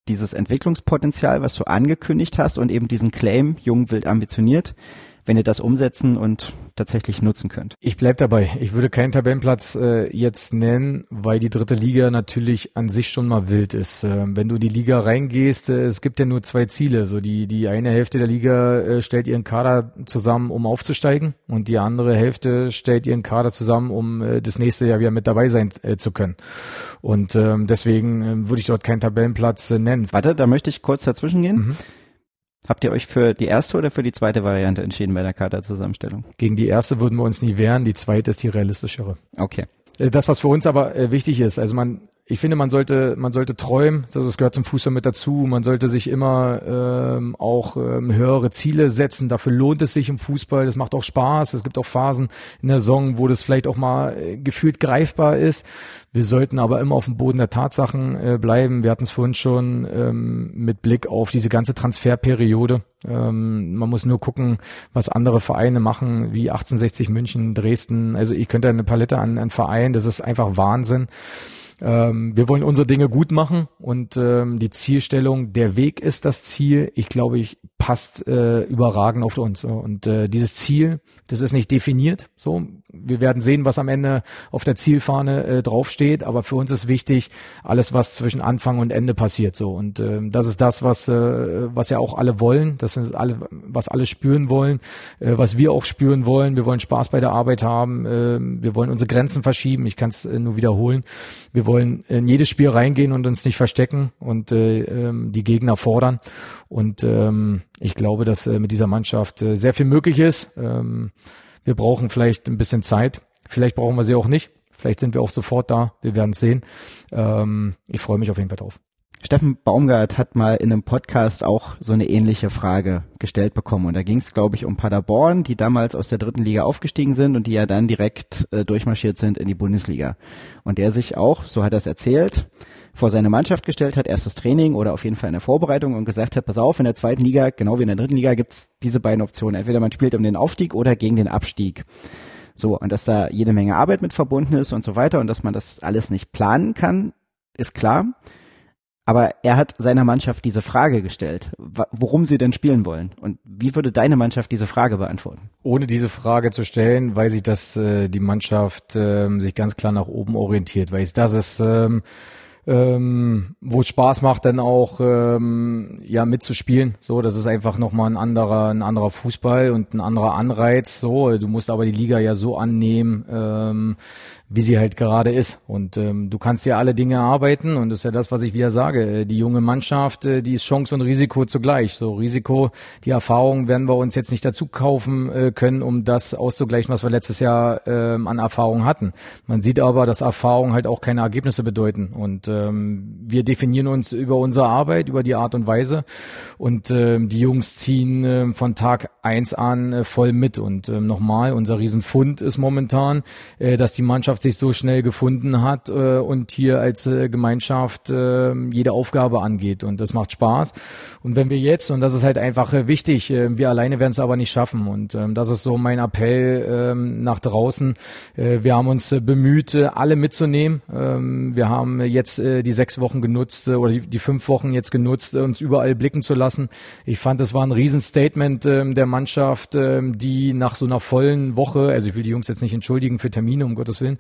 dieses Entwicklungspotenzial, was du angekündigt hast und eben diesen Claim, jung, wild, ambitioniert, wenn ihr das umsetzen und tatsächlich nutzen könnt. Ich bleib dabei. Ich würde keinen Tabellenplatz äh, jetzt nennen, weil die dritte Liga natürlich an sich schon mal wild ist. Äh, wenn du in die Liga reingehst, äh, es gibt ja nur zwei Ziele. So die die eine Hälfte der Liga äh, stellt ihren Kader zusammen, um aufzusteigen, und die andere Hälfte stellt ihren Kader zusammen, um äh, das nächste Jahr wieder mit dabei sein äh, zu können. Und ähm, deswegen äh, würde ich dort keinen Tabellenplatz äh, nennen. Warte, da möchte ich kurz dazwischen gehen. Mhm. Habt ihr euch für die erste oder für die zweite Variante entschieden bei der Kaderzusammenstellung? Gegen die erste würden wir uns nie wehren, die zweite ist die realistischere. Okay. Äh, das, was für uns aber äh, wichtig ist, also man ich finde, man sollte, man sollte träumen, das gehört zum Fußball mit dazu. Man sollte sich immer ähm, auch ähm, höhere Ziele setzen. Dafür lohnt es sich im Fußball. Das macht auch Spaß. Es gibt auch Phasen in der Saison, wo das vielleicht auch mal äh, gefühlt greifbar ist. Wir sollten aber immer auf dem Boden der Tatsachen äh, bleiben. Wir hatten es vorhin schon ähm, mit Blick auf diese ganze Transferperiode. Ähm, man muss nur gucken, was andere Vereine machen, wie 1860 München, Dresden. Also ich könnte eine Palette an, an Vereinen. Das ist einfach Wahnsinn. Ähm, wir wollen unsere Dinge gut machen und ähm, die Zielstellung, der Weg ist das Ziel. Ich glaube, ich passt äh, überragend auf uns. Und äh, dieses Ziel, das ist nicht definiert. So, wir werden sehen, was am Ende auf der Zielfahne äh, draufsteht. Aber für uns ist wichtig, alles, was zwischen Anfang und Ende passiert. So und äh, das ist das, was äh, was ja auch alle wollen. Das ist alle, was alle spüren wollen, äh, was wir auch spüren wollen. Wir wollen Spaß bei der Arbeit haben. Äh, wir wollen unsere Grenzen verschieben. Ich kann es äh, nur wiederholen. Wir wollen in jedes Spiel reingehen und uns nicht verstecken und äh, äh, die Gegner fordern. Und ähm, ich glaube, dass äh, mit dieser Mannschaft äh, sehr viel möglich ist. Ähm, wir brauchen vielleicht ein bisschen Zeit. Vielleicht brauchen wir sie auch nicht. Vielleicht sind wir auch sofort da. Wir werden es sehen. Ähm, ich freue mich auf jeden Fall drauf. Steffen Baumgart hat mal in einem Podcast auch so eine ähnliche Frage gestellt bekommen. Und da ging es, glaube ich, um Paderborn, die damals aus der dritten Liga aufgestiegen sind und die ja dann direkt äh, durchmarschiert sind in die Bundesliga. Und der sich auch, so hat er es erzählt, vor seine Mannschaft gestellt hat, erstes Training oder auf jeden Fall eine Vorbereitung und gesagt hat, pass auf, in der zweiten Liga, genau wie in der dritten Liga, gibt's diese beiden Optionen. Entweder man spielt um den Aufstieg oder gegen den Abstieg. So, und dass da jede Menge Arbeit mit verbunden ist und so weiter und dass man das alles nicht planen kann, ist klar. Aber er hat seiner Mannschaft diese Frage gestellt, worum sie denn spielen wollen. Und wie würde deine Mannschaft diese Frage beantworten? Ohne diese Frage zu stellen, weiß ich, dass äh, die Mannschaft äh, sich ganz klar nach oben orientiert, weil ich, das ist ähm, ähm, wo es Spaß macht, dann auch ähm, ja mitzuspielen. So, das ist einfach nochmal ein anderer, ein anderer Fußball und ein anderer Anreiz. So, du musst aber die Liga ja so annehmen, ähm, wie sie halt gerade ist. Und ähm, du kannst ja alle Dinge arbeiten und das ist ja das, was ich wieder sage. Äh, die junge Mannschaft, äh, die ist Chance und Risiko zugleich. So Risiko, die Erfahrung werden wir uns jetzt nicht dazu kaufen äh, können, um das auszugleichen, was wir letztes Jahr ähm, an Erfahrung hatten. Man sieht aber, dass Erfahrung halt auch keine Ergebnisse bedeuten. Und ähm, wir definieren uns über unsere Arbeit, über die Art und Weise. Und ähm, die Jungs ziehen äh, von Tag eins an äh, voll mit. Und ähm, nochmal, unser Riesenfund ist momentan, äh, dass die Mannschaft Mannschaft sich so schnell gefunden hat äh, und hier als äh, Gemeinschaft äh, jede Aufgabe angeht. Und das macht Spaß. Und wenn wir jetzt, und das ist halt einfach äh, wichtig, äh, wir alleine werden es aber nicht schaffen. Und ähm, das ist so mein Appell ähm, nach draußen. Äh, wir haben uns äh, bemüht, äh, alle mitzunehmen. Ähm, wir haben jetzt äh, die sechs Wochen genutzt äh, oder die, die fünf Wochen jetzt genutzt, äh, uns überall blicken zu lassen. Ich fand, das war ein Riesenstatement ähm, der Mannschaft, ähm, die nach so einer vollen Woche, also ich will die Jungs jetzt nicht entschuldigen für Termine, um Gottes Willen,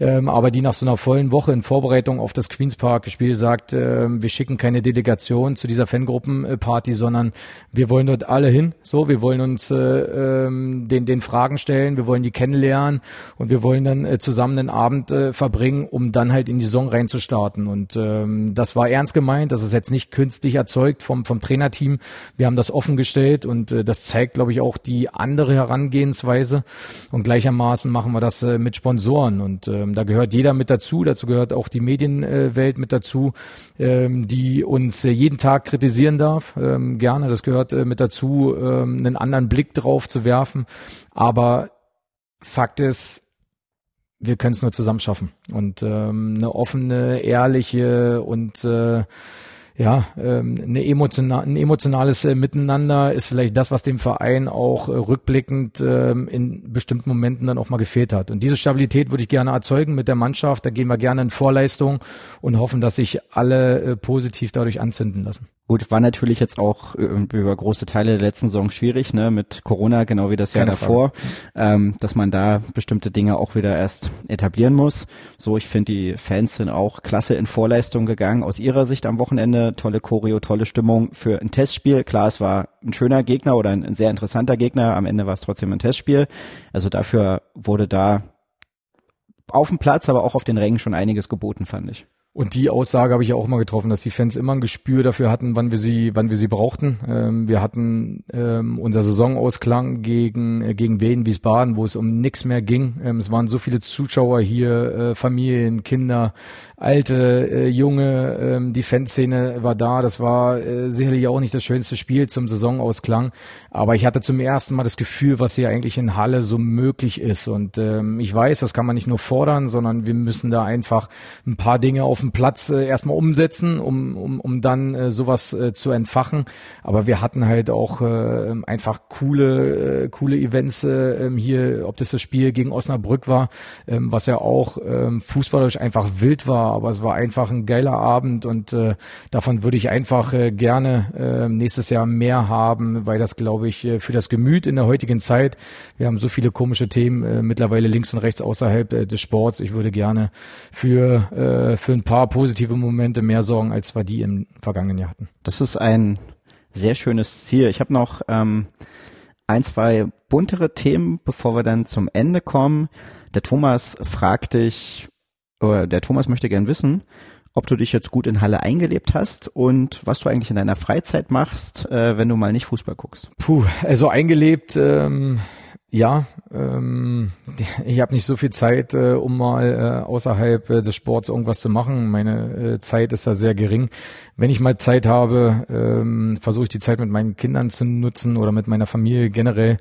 ähm, aber die nach so einer vollen Woche in Vorbereitung auf das Queens Park Spiel sagt, äh, wir schicken keine Delegation zu dieser Fangruppenparty, sondern wir wollen dort alle hin. So, wir wollen uns äh, ähm, den, den Fragen stellen, wir wollen die kennenlernen und wir wollen dann äh, zusammen einen Abend äh, verbringen, um dann halt in die Saison reinzustarten. Und ähm, das war ernst gemeint, das ist jetzt nicht künstlich erzeugt vom, vom Trainerteam. Wir haben das offengestellt und äh, das zeigt, glaube ich, auch die andere Herangehensweise. Und gleichermaßen machen wir das äh, mit Sponsoren. Und ähm, da gehört jeder mit dazu, dazu gehört auch die Medienwelt mit dazu, ähm, die uns äh, jeden Tag kritisieren darf. Ähm, gerne, das gehört äh, mit dazu, ähm, einen anderen Blick drauf zu werfen. Aber Fakt ist, wir können es nur zusammen schaffen. Und ähm, eine offene, ehrliche und äh, ja, ähm, eine emotional, ein emotionales äh, Miteinander ist vielleicht das, was dem Verein auch äh, rückblickend ähm, in bestimmten Momenten dann auch mal gefehlt hat. Und diese Stabilität würde ich gerne erzeugen mit der Mannschaft. Da gehen wir gerne in Vorleistung und hoffen, dass sich alle äh, positiv dadurch anzünden lassen. Gut, war natürlich jetzt auch über große Teile der letzten Saison schwierig, ne, mit Corona, genau wie das Jahr Keine davor, ähm, dass man da bestimmte Dinge auch wieder erst etablieren muss. So, ich finde, die Fans sind auch klasse in Vorleistung gegangen. Aus ihrer Sicht am Wochenende tolle Choreo, tolle Stimmung für ein Testspiel. Klar, es war ein schöner Gegner oder ein, ein sehr interessanter Gegner. Am Ende war es trotzdem ein Testspiel. Also dafür wurde da auf dem Platz, aber auch auf den Rängen schon einiges geboten, fand ich. Und die Aussage habe ich ja auch mal getroffen, dass die Fans immer ein Gespür dafür hatten, wann wir sie, wann wir sie brauchten. Ähm, wir hatten ähm, unser Saisonausklang gegen äh, gegen Wien, Wiesbaden, wo es um nichts mehr ging. Ähm, es waren so viele Zuschauer hier, äh, Familien, Kinder, alte, äh, junge, ähm, die Fanszene war da. Das war äh, sicherlich auch nicht das schönste Spiel zum Saisonausklang, aber ich hatte zum ersten Mal das Gefühl, was hier eigentlich in Halle so möglich ist. Und ähm, ich weiß, das kann man nicht nur fordern, sondern wir müssen da einfach ein paar Dinge auf dem Platz äh, erstmal umsetzen, um, um, um dann äh, sowas äh, zu entfachen. Aber wir hatten halt auch äh, einfach coole, äh, coole Events äh, ähm, hier, ob das das Spiel gegen Osnabrück war, äh, was ja auch äh, fußballerisch einfach wild war, aber es war einfach ein geiler Abend und äh, davon würde ich einfach äh, gerne äh, nächstes Jahr mehr haben, weil das, glaube ich, äh, für das Gemüt in der heutigen Zeit, wir haben so viele komische Themen äh, mittlerweile links und rechts außerhalb äh, des Sports. Ich würde gerne für, äh, für ein paar paar positive Momente mehr sorgen, als wir die im vergangenen Jahr hatten. Das ist ein sehr schönes Ziel. Ich habe noch ähm, ein, zwei buntere Themen, bevor wir dann zum Ende kommen. Der Thomas fragt dich, oder der Thomas möchte gern wissen, ob du dich jetzt gut in Halle eingelebt hast und was du eigentlich in deiner Freizeit machst, äh, wenn du mal nicht Fußball guckst. Puh, also eingelebt, ähm, ja, ähm, ich habe nicht so viel Zeit, äh, um mal äh, außerhalb äh, des Sports irgendwas zu machen. Meine äh, Zeit ist da sehr gering. Wenn ich mal Zeit habe, ähm, versuche ich die Zeit mit meinen Kindern zu nutzen oder mit meiner Familie generell.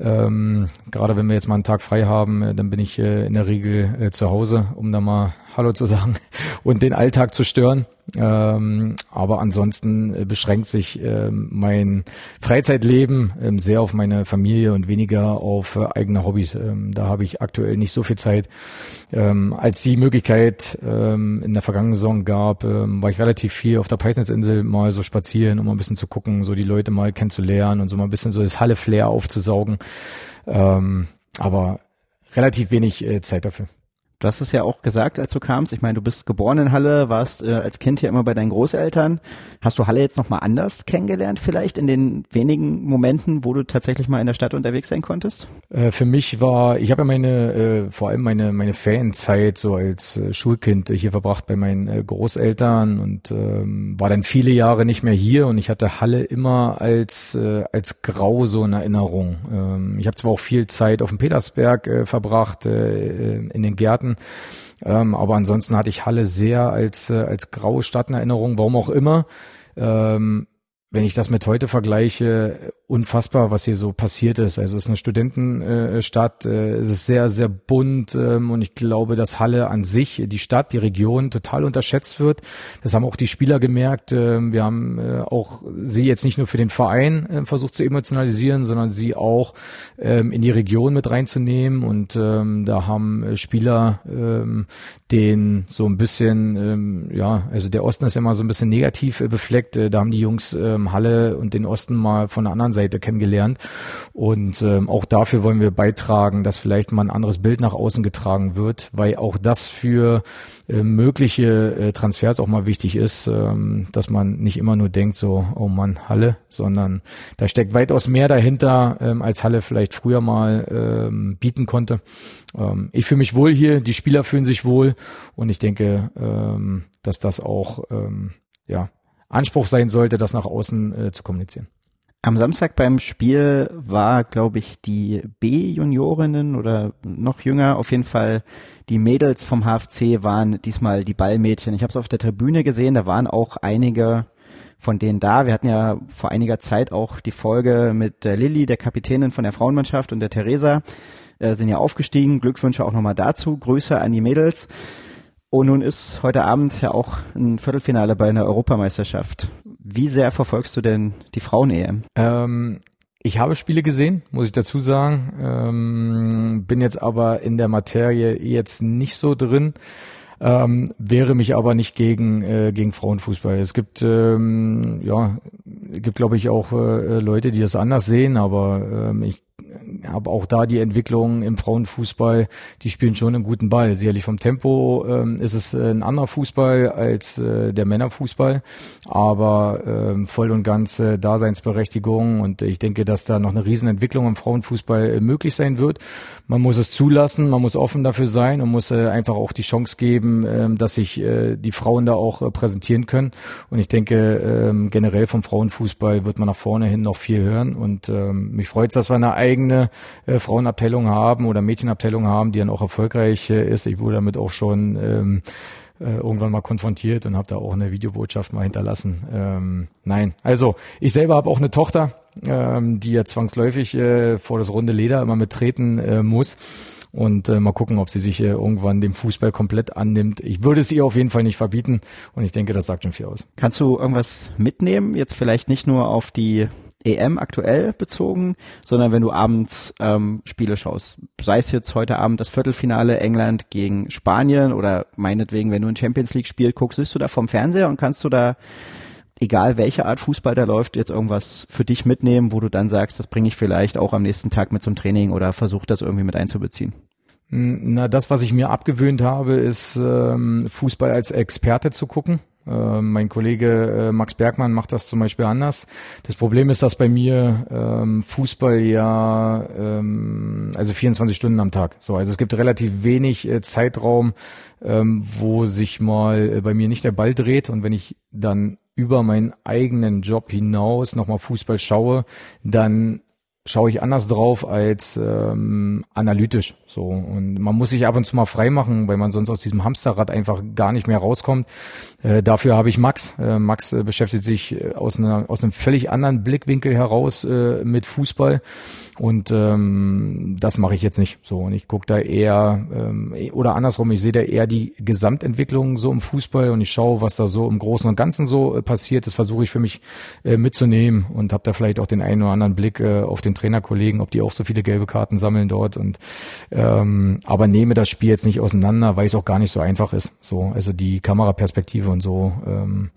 Ähm, Gerade wenn wir jetzt mal einen Tag frei haben, äh, dann bin ich äh, in der Regel äh, zu Hause, um da mal Hallo zu sagen und den Alltag zu stören. Ähm, aber ansonsten äh, beschränkt sich ähm, mein Freizeitleben ähm, sehr auf meine Familie und weniger auf äh, eigene Hobbys. Ähm, da habe ich aktuell nicht so viel Zeit. Ähm, als die Möglichkeit ähm, in der vergangenen Saison gab, war ich relativ viel auf der Peisnitzinsel mal so spazieren, um ein bisschen zu gucken, so die Leute mal kennenzulernen und so mal ein bisschen so das Halle-Flair aufzusaugen. Aber relativ wenig äh, Zeit dafür. Du hast es ja auch gesagt, als du kamst. Ich meine, du bist geboren in Halle, warst äh, als Kind hier immer bei deinen Großeltern. Hast du Halle jetzt nochmal anders kennengelernt vielleicht in den wenigen Momenten, wo du tatsächlich mal in der Stadt unterwegs sein konntest? Äh, für mich war, ich habe ja meine, äh, vor allem meine, meine Ferienzeit so als äh, Schulkind hier verbracht bei meinen äh, Großeltern und ähm, war dann viele Jahre nicht mehr hier und ich hatte Halle immer als, äh, als grau so in Erinnerung. Ähm, ich habe zwar auch viel Zeit auf dem Petersberg äh, verbracht, äh, in den Gärten, ähm, aber ansonsten hatte ich Halle sehr als, äh, als graue Stadt in Erinnerung, warum auch immer. Ähm, wenn ich das mit heute vergleiche, unfassbar, was hier so passiert ist. Also es ist eine Studentenstadt, äh, es ist sehr, sehr bunt ähm, und ich glaube, dass Halle an sich, die Stadt, die Region total unterschätzt wird. Das haben auch die Spieler gemerkt. Ähm, wir haben äh, auch sie jetzt nicht nur für den Verein äh, versucht zu emotionalisieren, sondern sie auch ähm, in die Region mit reinzunehmen und da haben Spieler den so ein bisschen, ja, also der Osten ist immer so ein bisschen negativ befleckt. Da haben die Jungs Halle und den Osten mal von der anderen Seite kennengelernt. Und ähm, auch dafür wollen wir beitragen, dass vielleicht mal ein anderes Bild nach außen getragen wird, weil auch das für äh, mögliche äh, Transfers auch mal wichtig ist, ähm, dass man nicht immer nur denkt, so, oh Mann, Halle, sondern da steckt weitaus mehr dahinter, ähm, als Halle vielleicht früher mal ähm, bieten konnte. Ähm, ich fühle mich wohl hier, die Spieler fühlen sich wohl und ich denke, ähm, dass das auch ähm, ja, Anspruch sein sollte, das nach außen äh, zu kommunizieren. Am Samstag beim Spiel war, glaube ich, die B-Juniorinnen oder noch jünger, auf jeden Fall die Mädels vom HFC waren diesmal die Ballmädchen. Ich habe es auf der Tribüne gesehen, da waren auch einige von denen da. Wir hatten ja vor einiger Zeit auch die Folge mit der Lilly, der Kapitänin von der Frauenmannschaft und der Theresa, äh, sind ja aufgestiegen. Glückwünsche auch nochmal dazu. Grüße an die Mädels. Und nun ist heute Abend ja auch ein Viertelfinale bei einer Europameisterschaft. Wie sehr verfolgst du denn die Frauen-EM? Ähm, ich habe Spiele gesehen, muss ich dazu sagen. Ähm, bin jetzt aber in der Materie jetzt nicht so drin. Ähm, wäre mich aber nicht gegen äh, gegen Frauenfußball. Es gibt ähm, ja gibt glaube ich auch äh, Leute, die das anders sehen, aber ähm, ich aber auch da die Entwicklung im Frauenfußball, die spielen schon einen guten Ball. Sicherlich vom Tempo ähm, ist es äh, ein anderer Fußball als äh, der Männerfußball, aber ähm, voll und ganz äh, Daseinsberechtigung und ich denke, dass da noch eine Riesenentwicklung im Frauenfußball äh, möglich sein wird. Man muss es zulassen, man muss offen dafür sein und muss äh, einfach auch die Chance geben, äh, dass sich äh, die Frauen da auch äh, präsentieren können und ich denke, äh, generell vom Frauenfußball wird man nach vorne hin noch viel hören und äh, mich freut es, dass wir eine eigene äh, Frauenabteilung haben oder Mädchenabteilung haben, die dann auch erfolgreich äh, ist. Ich wurde damit auch schon ähm, äh, irgendwann mal konfrontiert und habe da auch eine Videobotschaft mal hinterlassen. Ähm, nein, also ich selber habe auch eine Tochter, ähm, die ja zwangsläufig äh, vor das runde Leder immer mittreten äh, muss und äh, mal gucken, ob sie sich äh, irgendwann dem Fußball komplett annimmt. Ich würde es ihr auf jeden Fall nicht verbieten und ich denke, das sagt schon viel aus. Kannst du irgendwas mitnehmen? Jetzt vielleicht nicht nur auf die EM aktuell bezogen, sondern wenn du abends ähm, Spiele schaust. Sei es jetzt heute Abend das Viertelfinale England gegen Spanien oder meinetwegen, wenn du ein Champions League Spiel guckst, bist du da vom Fernseher und kannst du da, egal welche Art Fußball da läuft, jetzt irgendwas für dich mitnehmen, wo du dann sagst, das bringe ich vielleicht auch am nächsten Tag mit zum Training oder versuch das irgendwie mit einzubeziehen. Hm, na, das, was ich mir abgewöhnt habe, ist ähm, Fußball als Experte zu gucken. Äh, mein Kollege äh, Max Bergmann macht das zum Beispiel anders. Das Problem ist, dass bei mir ähm, Fußball ja ähm, also 24 Stunden am Tag. So, also es gibt relativ wenig äh, Zeitraum, ähm, wo sich mal äh, bei mir nicht der Ball dreht und wenn ich dann über meinen eigenen Job hinaus nochmal Fußball schaue, dann schaue ich anders drauf als ähm, analytisch. So und man muss sich ab und zu mal frei machen, weil man sonst aus diesem Hamsterrad einfach gar nicht mehr rauskommt. Äh, dafür habe ich Max. Äh, Max äh, beschäftigt sich äh, aus, einer, aus einem völlig anderen Blickwinkel heraus äh, mit Fußball und ähm, das mache ich jetzt nicht. So und ich gucke da eher ähm, oder andersrum. Ich sehe da eher die Gesamtentwicklung so im Fußball und ich schaue, was da so im Großen und Ganzen so äh, passiert. Das versuche ich für mich mitzunehmen und habe da vielleicht auch den einen oder anderen Blick auf den Trainerkollegen, ob die auch so viele gelbe Karten sammeln dort und ähm, aber nehme das Spiel jetzt nicht auseinander, weil es auch gar nicht so einfach ist. So, also die Kameraperspektive und so ähm,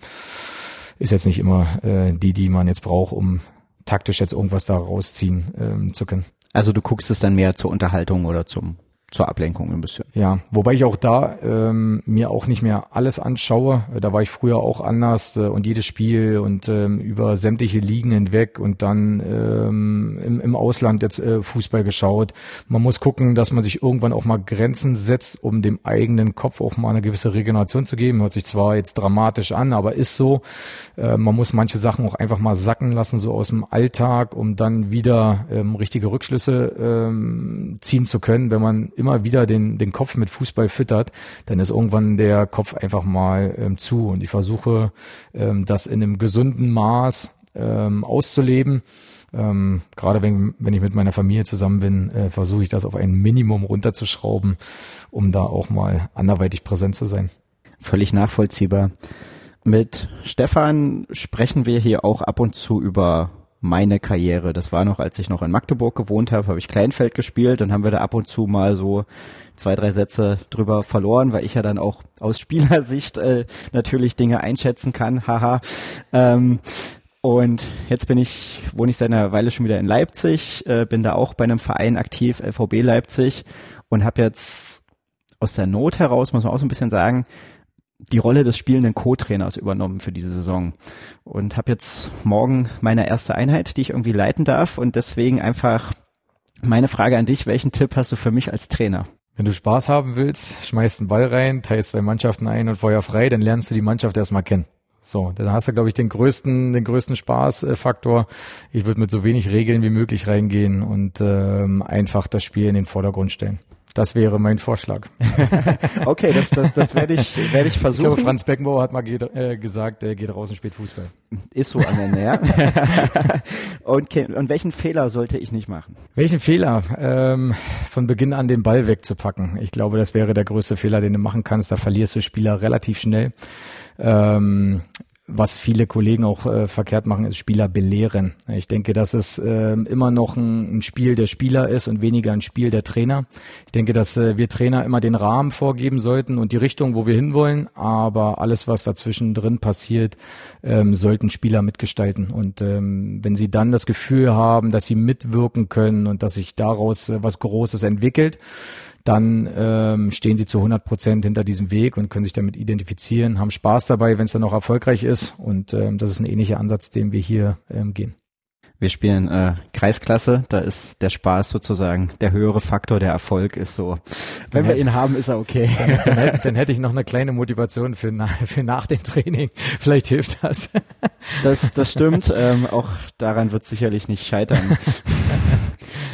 ist jetzt nicht immer äh, die, die man jetzt braucht, um taktisch jetzt irgendwas da rausziehen ähm, zu können. Also du guckst es dann mehr zur Unterhaltung oder zum zur Ablenkung ein bisschen. Ja, wobei ich auch da ähm, mir auch nicht mehr alles anschaue. Da war ich früher auch anders äh, und jedes Spiel und ähm, über sämtliche Ligen hinweg und dann ähm, im, im Ausland jetzt äh, Fußball geschaut. Man muss gucken, dass man sich irgendwann auch mal Grenzen setzt, um dem eigenen Kopf auch mal eine gewisse Regeneration zu geben. Hört sich zwar jetzt dramatisch an, aber ist so. Äh, man muss manche Sachen auch einfach mal sacken lassen, so aus dem Alltag, um dann wieder ähm, richtige Rückschlüsse ähm, ziehen zu können, wenn man immer wieder den, den Kopf mit Fußball füttert, dann ist irgendwann der Kopf einfach mal ähm, zu. Und ich versuche, ähm, das in einem gesunden Maß ähm, auszuleben Ähm, gerade wenn, wenn ich mit meiner Familie zusammen bin, äh, versuche ich das auf ein Minimum runterzuschrauben, um da auch mal anderweitig präsent zu sein. Völlig nachvollziehbar. Mit Stefan sprechen wir hier auch ab und zu über meine Karriere. Das war noch, als ich noch in Magdeburg gewohnt habe, habe ich Kleinfeld gespielt. Dann haben wir da ab und zu mal so zwei, drei Sätze drüber verloren, weil ich ja dann auch aus Spielersicht äh, natürlich Dinge einschätzen kann. Haha. Ähm, und jetzt bin ich, wohne ich seit einer Weile schon wieder in Leipzig, äh, bin da auch bei einem Verein aktiv, LVB Leipzig, und habe jetzt aus der Not heraus, muss man auch so ein bisschen sagen, die Rolle des spielenden Co-Trainers übernommen für diese Saison und habe jetzt morgen meine erste Einheit, die ich irgendwie leiten darf und deswegen einfach meine Frage an dich, welchen Tipp hast du für mich als Trainer? Wenn du Spaß haben willst, schmeißt einen Ball rein, teilst zwei Mannschaften ein und Feuer frei, dann lernst du die Mannschaft erstmal kennen. So, dann hast du, glaube ich, den größten, den größten Spaßfaktor. Ich würde mit so wenig Regeln wie möglich reingehen und ähm, einfach das Spiel in den Vordergrund stellen. Das wäre mein Vorschlag. okay, das, das, das werde ich, werde ich versuchen. Ich glaube, Franz Beckenbauer hat mal geht, äh, gesagt, er geht raus und spielt Fußball. Ist so am Ende, ja. und, und welchen Fehler sollte ich nicht machen? Welchen Fehler? Ähm, von Beginn an den Ball wegzupacken. Ich glaube, das wäre der größte Fehler, den du machen kannst. Da verlierst du Spieler relativ schnell. Ähm, was viele Kollegen auch äh, verkehrt machen, ist Spieler belehren. Ich denke, dass es äh, immer noch ein, ein, Spiel der Spieler ist und weniger ein Spiel der Trainer. Ich denke, dass äh, wir Trainer immer den Rahmen vorgeben sollten und die Richtung, wo wir hinwollen, aber alles, was dazwischen drin passiert, ähm, sollten Spieler mitgestalten. Und ähm, wenn sie dann das Gefühl haben, dass sie mitwirken können und dass sich daraus äh, was Großes entwickelt, dann ähm, stehen sie zu 100 Prozent hinter diesem Weg und können sich damit identifizieren, haben Spaß dabei, wenn es dann auch erfolgreich ist. Und ähm, das ist ein ähnlicher Ansatz, den wir hier ähm, gehen. Wir spielen äh, Kreisklasse, da ist der Spaß sozusagen der höhere Faktor, der Erfolg ist so. Wenn dann wir ihn haben, ist er okay. Dann, dann, hätte, dann, hätte ich noch eine kleine Motivation für, für nach dem Training. Vielleicht hilft das. Das, das stimmt. Ähm, auch daran wird sicherlich nicht scheitern.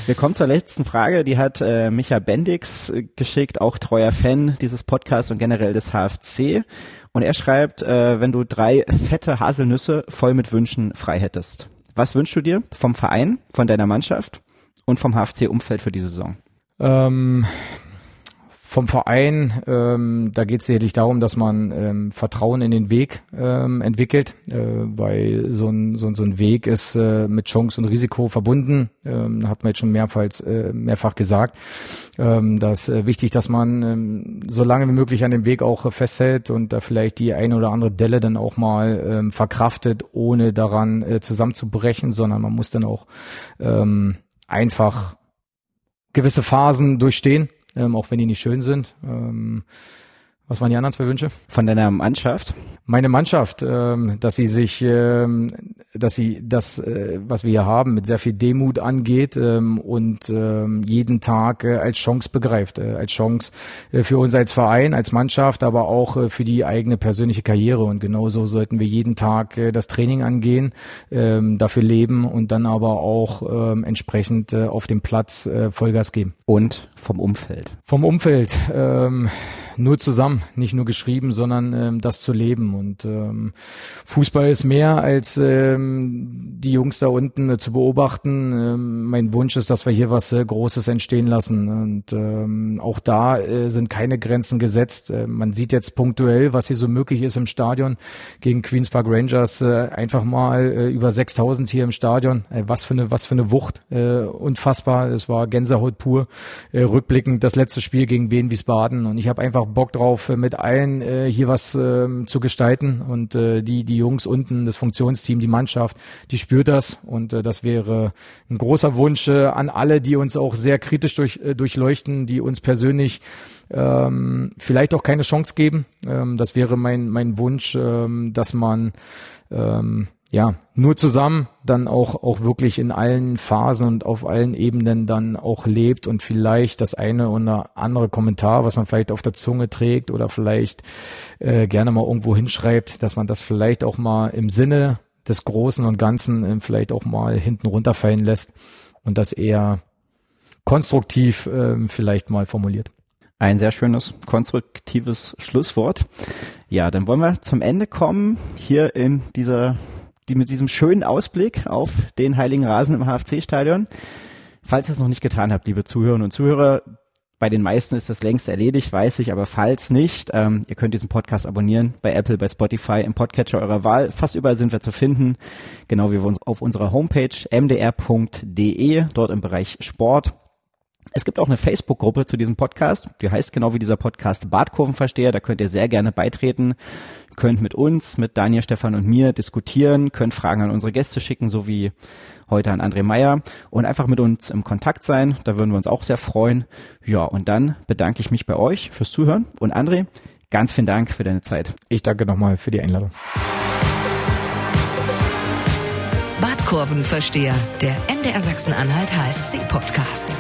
Wir kommen zur letzten Frage, die hat äh, Micha Bendix äh, geschickt, auch treuer Fan dieses Podcasts und generell des HFC. Und er schreibt, äh, wenn du drei fette Haselnüsse voll mit Wünschen frei hättest. Was wünschst du dir vom Verein, von deiner Mannschaft und vom HFC-Umfeld für die Saison? Ähm, vom Verein, ähm, da geht es sicherlich darum, dass man ähm, Vertrauen in den Weg ähm, entwickelt, äh, weil so ein, so, so ein Weg ist äh, mit Chance und Risiko verbunden, ähm, hat man jetzt schon mehrfach, äh, mehrfach gesagt. Ähm, das ist äh, wichtig, dass man ähm, so lange wie möglich an dem Weg auch äh, festhält und da vielleicht die eine oder andere Delle dann auch mal ähm, verkraftet, ohne daran äh, zusammenzubrechen, sondern man muss dann auch ähm, einfach gewisse Phasen durchstehen ähm, auch wenn die nicht schön sind. Ähm, was waren die anderen zwei Wünsche? Von deiner Mannschaft? Meine Mannschaft, ähm, dass sie sich, ähm, dass sie das, äh, was wir hier haben, mit sehr viel Demut angeht ähm, und jeden Tag äh, als Chance begreift, äh, als Chance für uns als Verein, als Mannschaft, aber auch für die eigene persönliche Karriere. Und genauso sollten wir jeden Tag das Training angehen, dafür leben und dann aber auch entsprechend auf dem Platz Vollgas geben. Und vom Umfeld? Vom Umfeld. Nur zusammen, nicht nur geschrieben, sondern ähm, das zu leben. Und ähm, Fußball ist mehr als ähm, die Jungs da unten äh, zu beobachten. Ähm, mein Wunsch ist, dass wir hier was äh, Großes entstehen lassen. Und ähm, auch da äh, sind keine Grenzen gesetzt. Äh, man sieht jetzt punktuell, was hier so möglich ist im Stadion gegen Queens Park Rangers. Äh, einfach mal äh, über 6000 hier im Stadion. Was für eine, was für eine Wucht. Unfassbar. Es war Gänsehaut pur. Rückblickend das letzte Spiel gegen Wien Wiesbaden. Und ich habe einfach Bock drauf, mit allen hier was äh, zu gestalten. Und die, die Jungs unten, das Funktionsteam, die Mannschaft, die spürt das. Und äh, das wäre ein großer Wunsch äh, an alle, die uns auch sehr kritisch durch, äh, durchleuchten, die uns persönlich ähm, vielleicht auch keine Chance geben. Ähm, das wäre mein, mein Wunsch, ähm, dass man ähm, ja, nur zusammen dann auch, auch wirklich in allen Phasen und auf allen Ebenen dann auch lebt und vielleicht das eine oder andere Kommentar, was man vielleicht auf der Zunge trägt oder vielleicht äh, gerne mal irgendwo hinschreibt, dass man das vielleicht auch mal im Sinne des Großen und Ganzen äh, vielleicht auch mal hinten runterfallen lässt und das eher konstruktiv äh, vielleicht mal formuliert. Ein sehr schönes, konstruktives Schlusswort. Ja, dann wollen wir zum Ende kommen hier in dieser die mit diesem schönen Ausblick auf den Heiligen Rasen im HFC-Stadion. Falls ihr es noch nicht getan habt, liebe Zuhörerinnen und Zuhörer, bei den meisten ist das längst erledigt, weiß ich, aber falls nicht, ähm, ihr könnt diesen Podcast abonnieren bei Apple, bei Spotify, im Podcatcher eurer Wahl. Fast überall sind wir zu finden, genau wie wir uns auf unserer Homepage mdr.de, dort im Bereich Sport. Es gibt auch eine Facebook-Gruppe zu diesem Podcast, die heißt genau wie dieser Podcast Bartkurvenversteher, da könnt ihr sehr gerne beitreten könnt mit uns, mit Daniel, Stefan und mir diskutieren, könnt Fragen an unsere Gäste schicken, so wie heute an André Meyer und einfach mit uns im Kontakt sein. Da würden wir uns auch sehr freuen. Ja, und dann bedanke ich mich bei euch fürs Zuhören und André, ganz vielen Dank für deine Zeit. Ich danke nochmal für die Einladung. Badkurvenversteher, der MDR Sachsen-Anhalt HFC Podcast.